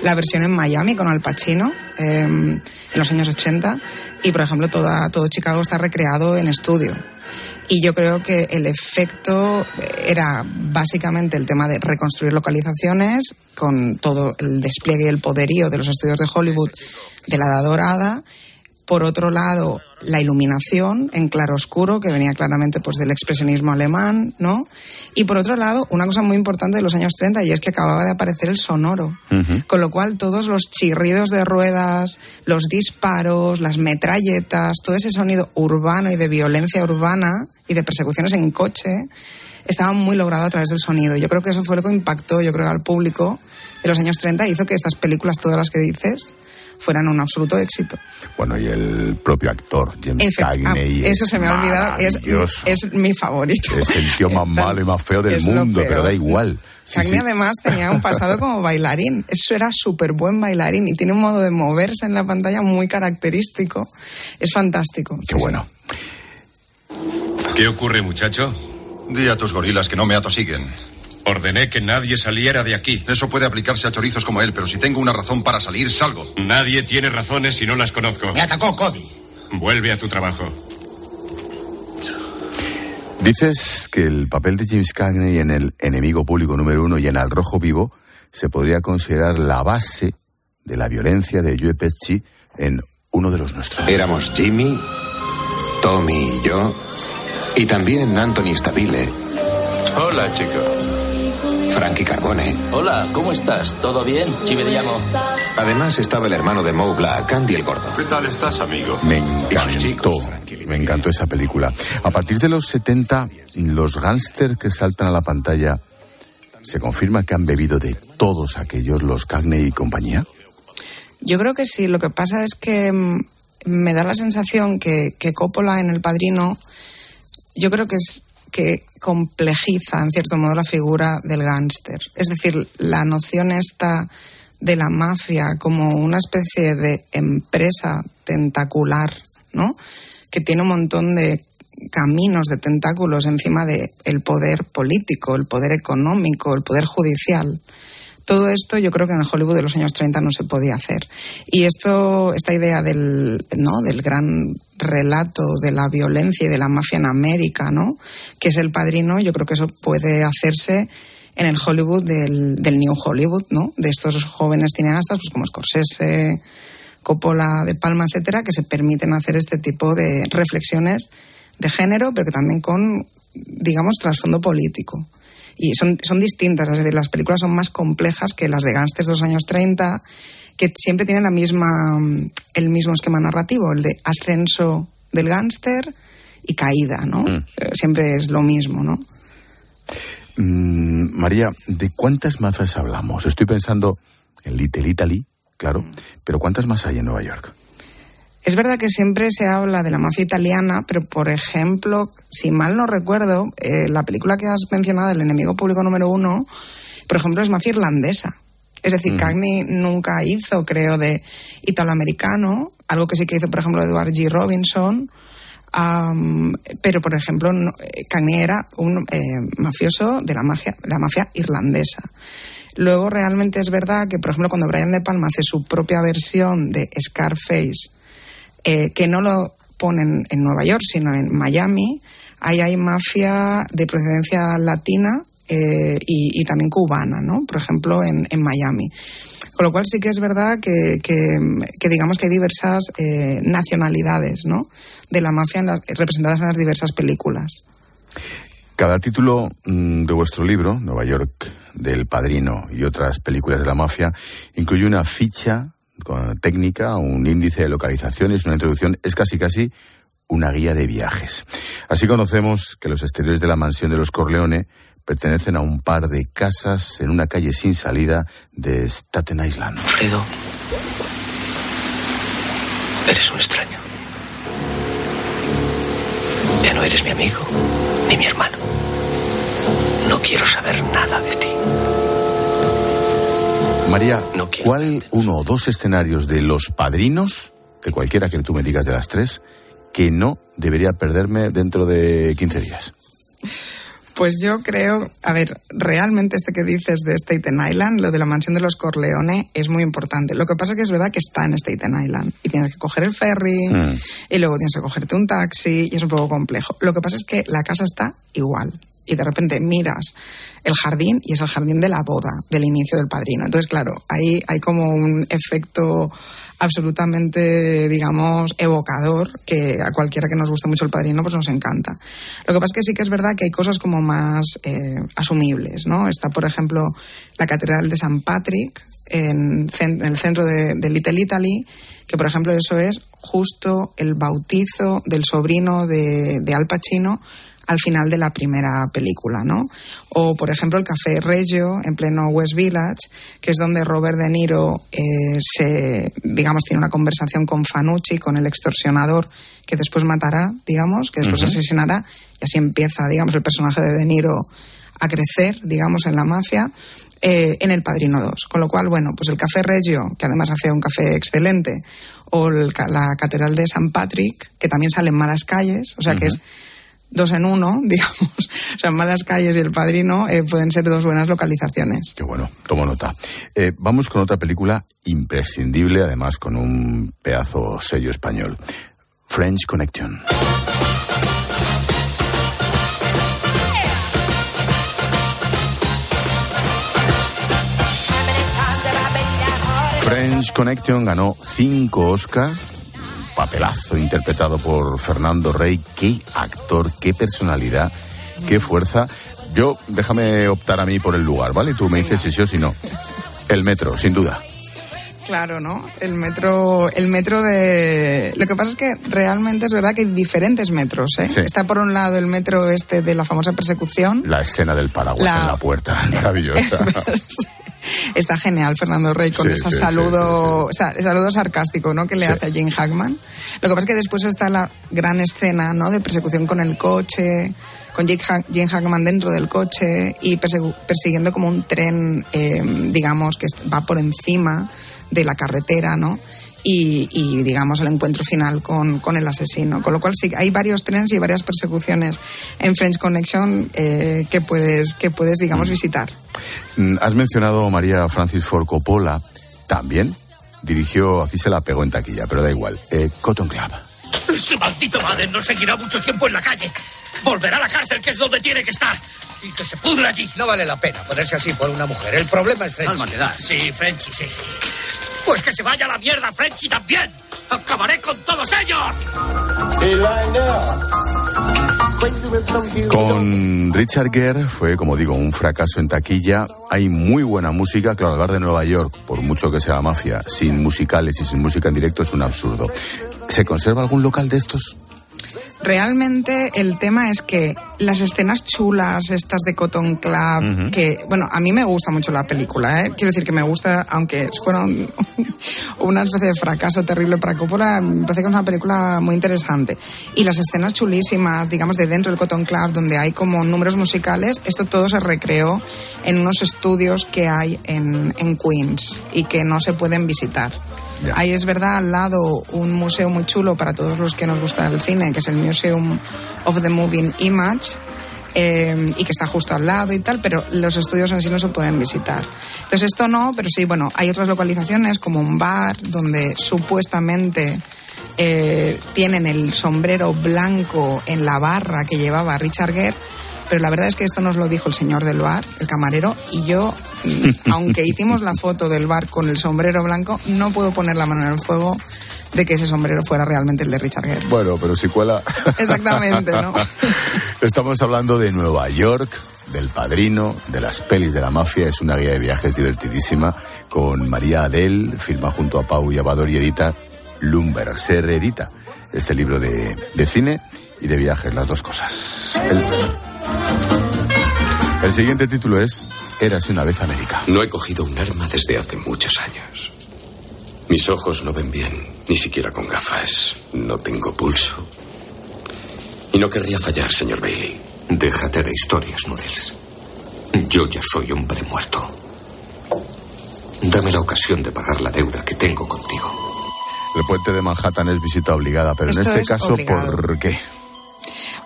la versión en Miami con Al Pacino eh, en los años 80. Y, por ejemplo, toda, todo Chicago está recreado en estudio. Y yo creo que el efecto era básicamente el tema de reconstruir localizaciones con todo el despliegue y el poderío de los estudios de Hollywood de la Edad Dorada. Por otro lado, la iluminación en claroscuro, que venía claramente pues, del expresionismo alemán, ¿no? Y por otro lado, una cosa muy importante de los años 30, y es que acababa de aparecer el sonoro. Con lo cual, todos los chirridos de ruedas, los disparos, las metralletas, todo ese sonido urbano y de violencia urbana y de persecuciones en coche, estaba muy logrado a través del sonido. Yo creo que eso fue lo que impactó, yo creo, al público de los años 30 y hizo que estas películas, todas las que dices, fueran un absoluto éxito. Bueno, y el propio actor, James Efe- ah, Cagney. eso es se me ha olvidado, es, es mi favorito. Es el tío más malo y más feo del Es mundo, pero da igual. Cagney sí. además tenía un pasado como bailarín. Eso era súper buen bailarín y tiene un modo de moverse en la pantalla muy característico. Es fantástico. Qué bueno. ¿Qué ocurre, muchacho? Di a tus gorilas que no me atosiguen. Ordené que nadie saliera de aquí. Eso puede aplicarse a chorizos como él, pero si tengo una razón para salir, salgo. Nadie tiene razones si no las conozco. Me atacó Cody. Vuelve a tu trabajo. Dices que el papel de James Cagney en el enemigo público número uno y en Al Rojo Vivo se podría considerar la base de la violencia de Joe Pesci en uno de los nuestros. Éramos Jimmy, Tommy y yo, y también Anthony Stabile. Hola, chico. Frankie Carbone. Hola, ¿cómo estás? ¿Todo bien? Te llamo. Además estaba el hermano de Mo Black, Andy el Gordo. ¿Qué tal estás, amigo? Me encantó, me encantó esa película. A partir de los 70, los gángsters que saltan a la pantalla, ¿se confirma que han bebido de todos aquellos, los Cagney y compañía? Yo creo que sí. Lo que pasa es que mm, me da la sensación que, que Coppola en El Padrino, yo creo que es que complejiza en cierto modo la figura del gángster. Es decir, la noción esta de la mafia como una especie de empresa tentacular, ¿no? Que tiene un montón de caminos de tentáculos encima de el poder político, el poder económico, el poder judicial. Todo esto yo creo que en el Hollywood de los años 30 no se podía hacer. Y esto, esta idea del, ¿no? del gran relato de la violencia y de la mafia en América, ¿no? que es el padrino, yo creo que eso puede hacerse en el Hollywood del, del New Hollywood, ¿no? de estos jóvenes cineastas pues como Scorsese, Coppola, De Palma, etcétera, que se permiten hacer este tipo de reflexiones de género, pero que también con, digamos, trasfondo político y son, son distintas, es decir, las películas son más complejas que las de gángsters de los años 30, que siempre tienen la misma, el mismo esquema narrativo, el de ascenso del gángster y caída, ¿no? Mm. Eh, Siempre es lo mismo, ¿no? Mm, María, ¿de cuántas mazas hablamos? Estoy pensando en Little Italy, claro, pero ¿cuántas más hay en Nueva York? Es verdad que siempre se habla de la mafia italiana, pero por ejemplo, si mal no recuerdo, eh, la película que has mencionado, El enemigo público número uno, por ejemplo, es mafia irlandesa. Es decir, Cagney nunca hizo, creo, de italoamericano, algo que sí que hizo, por ejemplo, Edward G. Robinson. am, pero, por ejemplo, no- eh, Cagney era un eh, mafioso de la mafia, la mafia irlandesa. Luego, realmente es verdad que, por ejemplo, cuando Brian De Palma hace su propia versión de Scarface, eh, que no lo ponen en Nueva York, sino en Miami, ahí hay mafia de procedencia latina eh, y, también cubana, ¿no? Por ejemplo, en, en Miami. Con lo cual sí que es verdad que, que- que digamos que hay diversas eh, nacionalidades, ¿no? De la mafia en las- representadas en las diversas películas. Cada título mm, de vuestro libro, Nueva York del Padrino y otras películas de la mafia, incluye una ficha con técnica, un índice de localizaciones, una introducción, es casi casi una guía de viajes. Así conocemos que los exteriores de la mansión de los Corleone pertenecen a un par de casas en una calle sin salida de Staten Island. Fredo, eres un extraño. Ya no eres mi amigo, ni mi hermano. No quiero saber nada de ti. María, ¿cuál uno o dos escenarios de Los Padrinos, de cualquiera que tú me digas de las tres, que no debería perderme dentro de 15 días? Pues yo creo, a ver, realmente este que dices de Staten Island, lo de la mansión de los Corleone, es muy importante. Lo que pasa que es verdad que está en Staten Island y tienes que coger el ferry Mm. y luego tienes que cogerte un taxi y es un poco complejo. Lo que pasa es que la casa está igual y de repente miras el jardín y es el jardín de la boda, del inicio del padrino. Entonces, claro, ahí hay como un efecto absolutamente, digamos, evocador que a cualquiera que nos guste mucho el padrino pues nos encanta. Lo que pasa es que sí que es verdad que hay cosas como más eh, asumibles, ¿no? Está, por ejemplo, la Catedral de San Patrick en, en el centro de, de Little Italy, que por ejemplo eso es justo el bautizo del sobrino de, de Al Pacino al final de la primera película, ¿no? O, por ejemplo, el Café Reggio, en pleno West Village, que es donde Robert De Niro eh, se, digamos, tiene una conversación con Fanucci, con el extorsionador que después matará, digamos, que después asesinará, y así empieza, digamos, el personaje de De Niro a crecer, digamos, en la mafia. eh, en El Padrino 2. Con lo cual, bueno, pues el Café Reggio, que además hace un café excelente, o el la Catedral de San Patrick, que también sale en Malas Calles, o sea que es dos en uno, digamos. O sea, Malas Calles y El Padrino eh, pueden ser dos buenas localizaciones. Qué bueno, tomo nota. Eh, vamos con otra película imprescindible, además con un pedazo sello español. French Connection. French Connection ganó cinco Oscars Papelazo interpretado por Fernando Rey. Qué actor, qué personalidad, qué fuerza. Yo, déjame optar a mí por el lugar, ¿vale? Tú me dices si sí o si no. El metro, sin duda. Claro, ¿no? El metro, el metro de. Lo que pasa es que realmente es verdad que hay diferentes metros, ¿eh? Está por un lado el metro este de la famosa persecución. La escena del paraguas en la puerta, maravillosa. Está genial Fernando Rey con ese saludo, o sea, saludo sarcástico, ¿no? Que le hace a Jane Hackman. Lo que pasa es que después está la gran escena, ¿no? De persecución con el coche, con Jane Hackman dentro del coche y persiguiendo como un tren, eh, digamos, que va por encima de la carretera, ¿no? Y, digamos el encuentro final con, con, el asesino. Con lo cual sí, hay varios trenes y varias persecuciones en French Connection eh, que puedes, que puedes digamos, mm. visitar. Mm, has mencionado María Francis Ford Coppola, también dirigió, aquí se la pegó en taquilla, pero da igual, eh, Cotton Club. Ese maldito madre no seguirá mucho tiempo en la calle. Volverá a la cárcel, que es donde tiene que estar. Y que se pudra allí. No vale la pena ponerse así por una mujer. El problema es Frenchy. Calma, Sí, Frenchy, sí, sí. Pues que se vaya a la mierda Frenchy también. Acabaré con todos ellos. Con Richard Gere fue, como digo, un fracaso en taquilla. Hay muy buena música. Claro, hablar de Nueva York, por mucho que sea mafia, sin musicales y sin música en directo es un absurdo. ¿Se conserva algún local de estos? Realmente el tema es que las escenas chulas, estas de Cotton Club, que, bueno, a mí me gusta mucho la película, ¿eh? quiero decir que me gusta, aunque fueron una especie de fracaso terrible para Coppola, me parece que es una película muy interesante. Y las escenas chulísimas, digamos, de dentro del Cotton Club, donde hay como números musicales, esto todo se recreó en unos estudios que hay en, en Queens y que no se pueden visitar. Ahí es verdad al lado un museo muy chulo para todos los que nos gusta el cine, que es el Museum of the Moving Image. Eh, y que está justo al lado y tal, pero los estudios en sí no se pueden visitar. Entonces esto no, pero sí, bueno, hay otras localizaciones como un bar donde supuestamente eh, tienen el sombrero blanco en la barra que llevaba Richard Gere pero la verdad es que esto nos lo dijo el señor del bar, el camarero, y yo, mm, aunque hicimos la foto del bar con el sombrero blanco, no puedo poner la mano en el fuego de que ese sombrero fuera realmente el de Richard Gere. Bueno, pero si cuela. Exactamente, ¿no? Estamos hablando de Nueva York, del padrino, de las pelis de la mafia. Es una guía de viajes divertidísima con María Adel, firma junto a Pau y Abador y edita Lumber. Se reedita este libro de, de cine y de viajes, las dos cosas. El... El siguiente título es Érase una vez América. No he cogido un arma desde hace muchos años. Mis ojos no ven bien, ni siquiera con gafas. No tengo pulso. Y no querría fallar, señor Bailey. Déjate de historias, Noodles. Yo ya soy hombre muerto. Dame la ocasión de pagar la deuda que tengo contigo. El puente de Manhattan es visita obligada, pero en este caso, ¿por qué?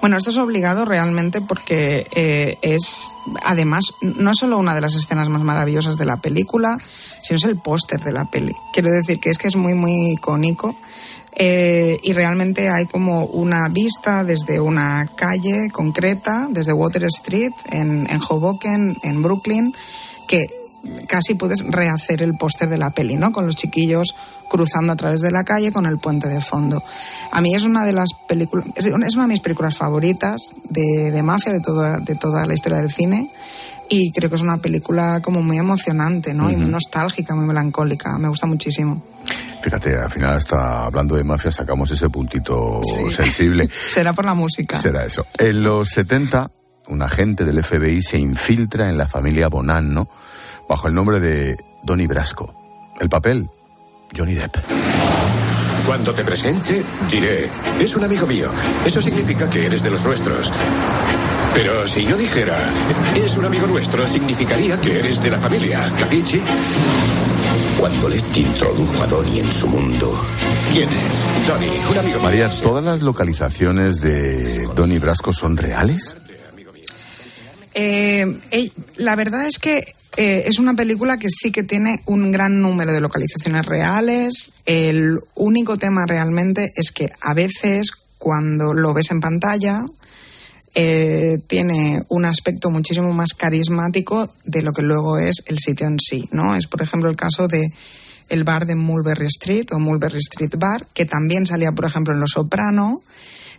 Bueno, esto es obligado realmente porque eh, es, además, no solo una de las escenas más maravillosas de la película, sino es el póster de la peli. Quiero decir que es que es muy, muy icónico. Eh, y realmente hay como una vista desde una calle concreta, desde Water Street, en, en Hoboken, en Brooklyn, que casi puedes rehacer el póster de la peli, ¿no? Con los chiquillos cruzando a través de la calle con el puente de fondo. A mí es una de las películas, es una de mis películas favoritas de, mafia de toda, de toda la historia del cine y creo que es una película como muy emocionante, ¿no? Y muy nostálgica, muy melancólica. Me gusta muchísimo. Fíjate, al final está hablando de mafia sacamos ese puntito sensible. Será por la música. Será eso. En los 70, un agente del FBI se infiltra en la familia Bonanno bajo el nombre de Donny Brasco. El papel, Johnny Depp. Cuando te presente, diré, es un amigo mío. Eso significa que eres de los nuestros. Pero si yo dijera, es un amigo nuestro, significaría que eres de la familia, ¿capichi? Cuando Letty introdujo a Donny en su mundo. ¿Quién es? Donny, un amigo María, ¿todas las localizaciones de Donny Brasco son reales? Eh, la verdad es que eh, es una película que sí que tiene un gran número de localizaciones reales. El único tema realmente es que a veces cuando lo ves en pantalla eh, tiene un aspecto muchísimo más carismático de lo que luego es el sitio en sí, ¿no? Es por ejemplo el caso de el bar de Mulberry Street o Mulberry Street Bar, que también salía, por ejemplo, en Los Soprano,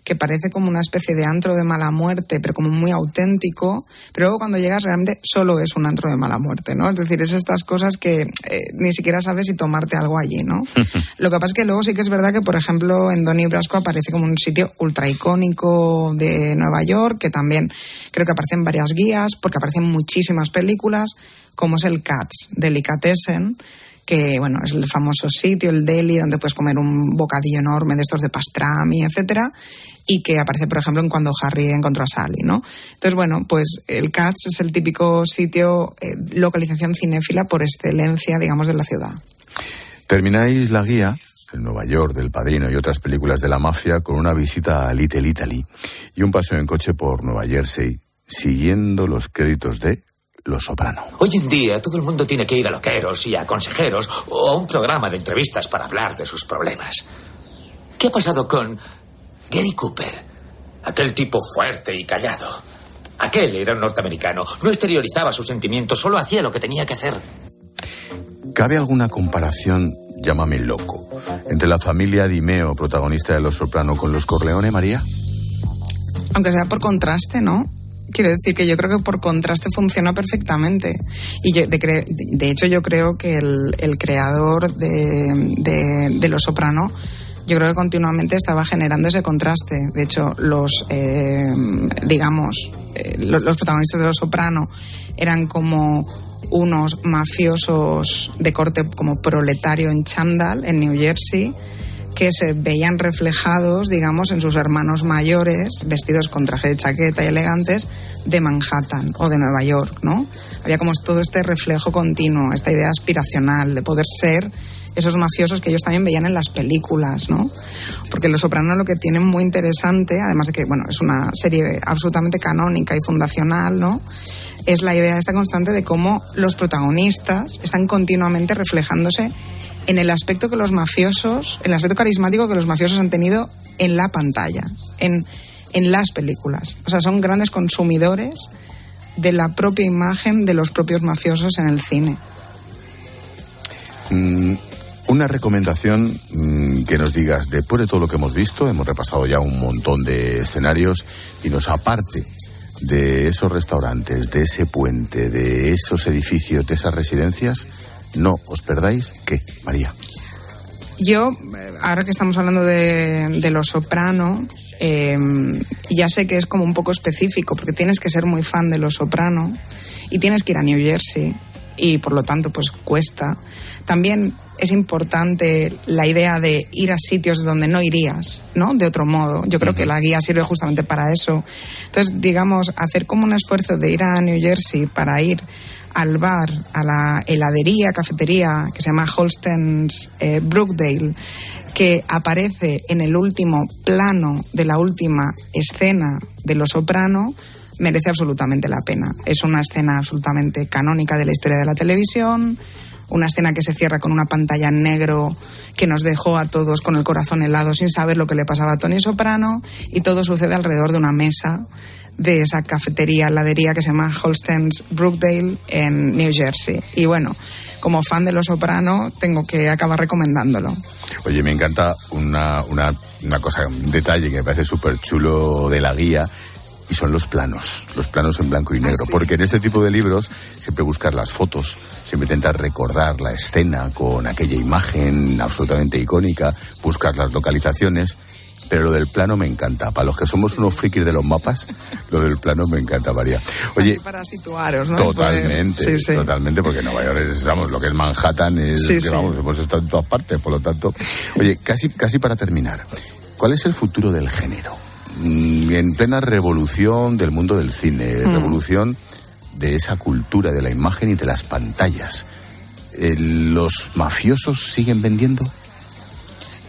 que parece como una especie de antro de mala muerte, pero como muy auténtico, pero luego cuando llegas realmente solo es un antro de mala muerte, ¿no? Es decir, es estas cosas que eh, ni siquiera sabes si tomarte algo allí, ¿no? Lo que pasa es que luego sí que es verdad que, por ejemplo, en Donnie Brasco aparece como un sitio ultra icónico de Nueva York, que también creo que aparecen varias guías, porque aparecen muchísimas películas, como es el Cats, Delicatessen, que bueno, es el famoso sitio, el deli, donde puedes comer un bocadillo enorme de estos de pastrami, etcétera, y que aparece, por ejemplo, en cuando Harry encontró a Sally, ¿no? Entonces, bueno, pues el Cats es el típico sitio, eh, localización cinéfila por excelencia, digamos, de la ciudad. Termináis la guía en Nueva York del Padrino y otras películas de la mafia con una visita a Little Italy y un paseo en coche por Nueva Jersey siguiendo los créditos de Los Soprano. Hoy en día todo el mundo tiene que ir a loqueros y a consejeros o a un programa de entrevistas para hablar de sus problemas. ¿Qué ha pasado con Gary Cooper? Aquel tipo fuerte y callado. Aquel era un norteamericano. No exteriorizaba sus sentimientos, solo hacía lo que tenía que hacer. ¿Cabe alguna comparación, llámame loco, entre la familia Dimeo, protagonista de Los Soprano, con los Corleone, María? Aunque sea por contraste, ¿no? Quiero decir que yo creo que por contraste funciona perfectamente. Y yo, de, cre- de hecho yo creo que el, el creador de, de, de Los Soprano, yo creo que continuamente estaba generando ese contraste. De hecho, los, eh, digamos, eh, lo- los, protagonistas de Los Soprano eran como unos mafiosos de corte como proletario en Chandal, en New Jersey, que se veían reflejados, digamos, en sus hermanos mayores, vestidos con traje de chaqueta y elegantes, de Manhattan o de Nueva York, ¿no? Había como todo este reflejo continuo, esta idea aspiracional de poder ser esos mafiosos que ellos también veían en las películas, ¿no? Porque Los Soprano lo que tienen muy interesante, además de que, bueno, es una serie absolutamente canónica y fundacional, ¿no? Es la idea esta constante de cómo los protagonistas están continuamente reflejándose en el aspecto que los mafiosos, en el aspecto carismático que los mafiosos han tenido en la pantalla, en, en las películas. O sea, son grandes consumidores de la propia imagen de los propios mafiosos en el cine. Mm, una recomendación mm, que nos digas, después de todo lo que hemos visto, hemos repasado ya un montón de escenarios y nos aparte de esos restaurantes, de ese puente, de esos edificios, de esas residencias, no os perdáis, ¿qué, María? Yo, ahora que estamos hablando de, de Los Soprano, eh, ya sé que es como un poco específico, porque tienes que ser muy fan de Los Soprano y tienes que ir a New Jersey y por lo tanto pues cuesta. También es importante la idea de ir a sitios donde no irías, ¿no? De otro modo. Yo creo que la guía sirve justamente para eso. Entonces, digamos, hacer como un esfuerzo de ir a New Jersey para ir al bar, a la heladería, cafetería que se llama Holsten's eh, Brookdale, que aparece en el último plano de la última escena de Los Soprano, merece absolutamente la pena. Es una escena absolutamente canónica de la historia de la televisión, una escena que se cierra con una pantalla en negro que nos dejó a todos con el corazón helado sin saber lo que le pasaba a Tony Soprano y todo sucede alrededor de una mesa de esa cafetería, heladería que se llama Holsten's Brookdale en New Jersey. Y bueno, como fan de Los Soprano, tengo que acabar recomendándolo. Oye, me encanta una, una, una cosa, un detalle que me parece súper chulo de la guía. Y son los planos, los planos en blanco y negro. Porque en este tipo de libros siempre buscas las fotos, siempre intentas recordar la escena con aquella imagen absolutamente icónica, buscas las localizaciones. Pero lo del plano me encanta. Para los que somos unos frikis de los mapas, lo del plano me encanta, María. Oye, Así para situaros, ¿no? Totalmente, Sí, sí. totalmente, porque Nueva York es, vamos, lo que es Manhattan, es, Sí, que, sí. vamos, hemos estado en todas partes, por lo tanto. Oye, casi, casi para terminar, ¿cuál es el futuro del género? Mm, En plena revolución del mundo del cine, Mm. revolución de esa cultura de la imagen y de las pantallas. Eh, ¿Los mafiosos siguen vendiendo?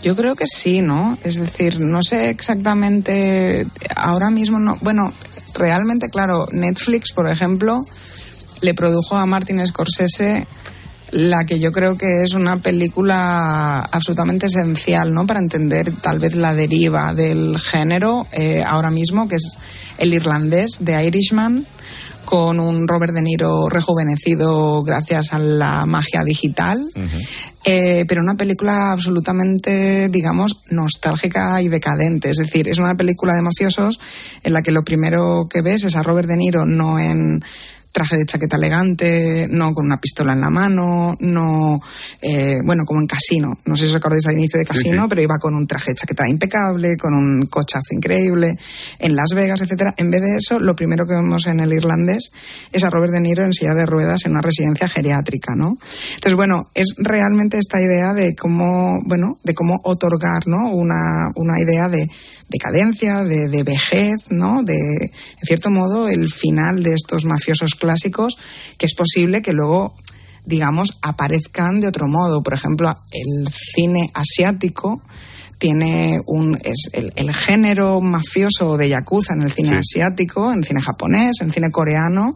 Yo creo que sí, ¿no? Es decir, no sé exactamente, ahora mismo no, bueno, realmente, claro, Netflix, por ejemplo, le produjo a Martin Scorsese la que yo creo que es una película absolutamente esencial, ¿no? Para entender tal vez la deriva del género eh, ahora mismo, que es el irlandés de Irishman, con un Robert De Niro rejuvenecido gracias a la magia digital, eh, pero una película absolutamente, digamos, nostálgica y decadente. Es decir, es una película de mafiosos en la que lo primero que ves es a Robert De Niro no en traje de chaqueta elegante, no con una pistola en la mano, no, eh, bueno, como en Casino. No sé si os acordáis al inicio de Casino, pero iba con un traje de chaqueta impecable, con un cochazo increíble, en Las Vegas, etcétera. En vez de eso, lo primero que vemos en el irlandés es a Robert De Niro en silla de ruedas en una residencia geriátrica, ¿no? Entonces, bueno, es realmente esta idea de cómo, bueno, de cómo otorgar, ¿no? Una, una idea de decadencia, de, de, vejez, ¿no? De, en cierto modo, el final de estos mafiosos clásicos, que es posible que luego, digamos, aparezcan de otro modo. Por ejemplo, el cine asiático tiene un es el, el género mafioso de yakuza en el cine sí. asiático, en el cine japonés, en el cine coreano,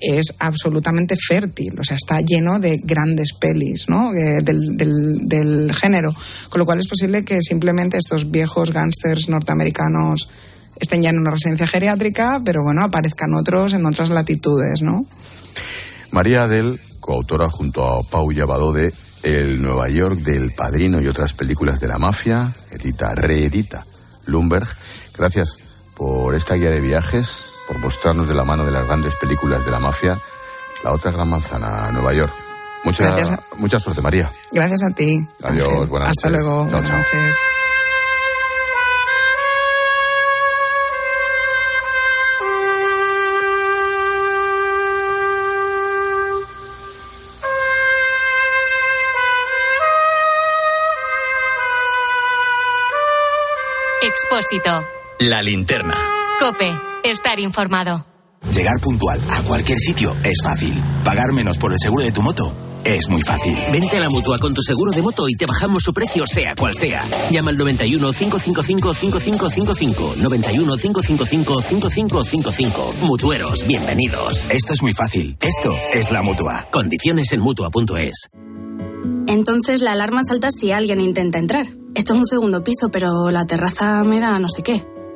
es absolutamente fértil, o sea, está lleno de grandes pelis ¿no? Eh, del, del, género, con lo cual es posible que simplemente estos viejos gángsters norteamericanos estén ya en una residencia geriátrica, pero bueno, aparezcan otros en otras latitudes, ¿no? María Adel, coautora junto a Pau Llavadó de El Nueva York del Padrino y otras películas de la mafia, edita, reedita Lumberg. Gracias por esta guía de viajes, por mostrarnos de la mano de las grandes películas de la mafia la otra gran manzana, Nueva York. Mucha, a... mucha suerte, María. Gracias a ti. Adiós, buenas Hasta noches. luego. Chao, buenas chao. noches. Expósito. La linterna. Cope. Estar informado. Llegar puntual a cualquier sitio es fácil. Pagar menos por el seguro de tu moto es muy fácil. Vente a la mutua con tu seguro de moto y te bajamos su precio, sea cual sea. Llama al 91 555 5555. 91 555 5555. Mutueros, bienvenidos. Esto es muy fácil. Esto es la mutua. Condiciones en mutua.es. Entonces la alarma salta si alguien intenta entrar. Esto es un segundo piso, pero la terraza me da no sé qué.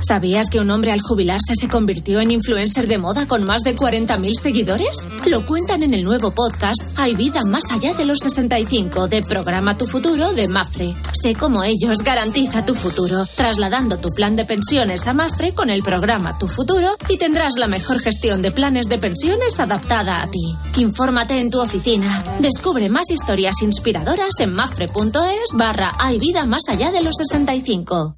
¿Sabías que un hombre al jubilarse se convirtió en influencer de moda con más de 40.000 seguidores? Lo cuentan en el nuevo podcast Hay vida más allá de los 65 de Programa Tu Futuro de Mafre. Sé cómo ellos garantiza tu futuro, trasladando tu plan de pensiones a Mafre con el programa Tu Futuro y tendrás la mejor gestión de planes de pensiones adaptada a ti. Infórmate en tu oficina. Descubre más historias inspiradoras en mafre.es barra Hay vida más allá de los 65.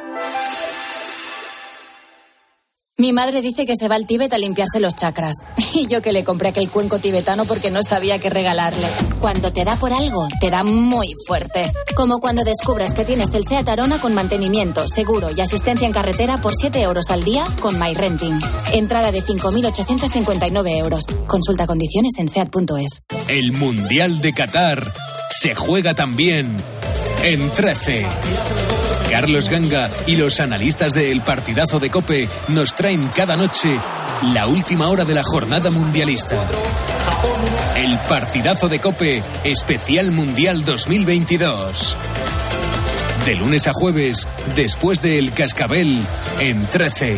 Mi madre dice que se va al Tíbet a limpiarse los chakras. Y yo que le compré aquel cuenco tibetano porque no sabía qué regalarle. Cuando te da por algo, te da muy fuerte. Como cuando descubres que tienes el SEAT Arona con mantenimiento, seguro y asistencia en carretera por 7 euros al día con MyRenting. Entrada de 5.859 euros. Consulta condiciones en SEAT.es. El Mundial de Qatar se juega también en 13. Carlos Ganga y los analistas de El Partidazo de Cope nos traen cada noche la última hora de la jornada mundialista. El Partidazo de Cope, especial Mundial 2022. De lunes a jueves, después de El Cascabel, en 13.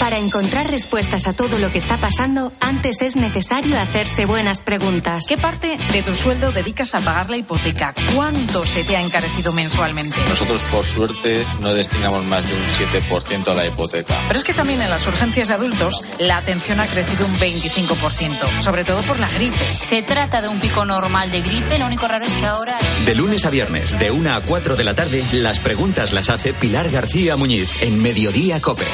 Para encontrar respuestas a todo lo que está pasando, antes es necesario hacerse buenas preguntas. ¿Qué parte de tu sueldo dedicas a pagar la hipoteca? ¿Cuánto se te ha encarecido mensualmente? Nosotros, por suerte, no destinamos más de un 7% a la hipoteca. Pero es que también en las urgencias de adultos la atención ha crecido un 25%, sobre todo por la gripe. Se trata de un pico normal de gripe, lo único raro es que ahora... De lunes a viernes, de 1 a 4 de la tarde, las preguntas las hace Pilar García Muñiz en Mediodía Cope.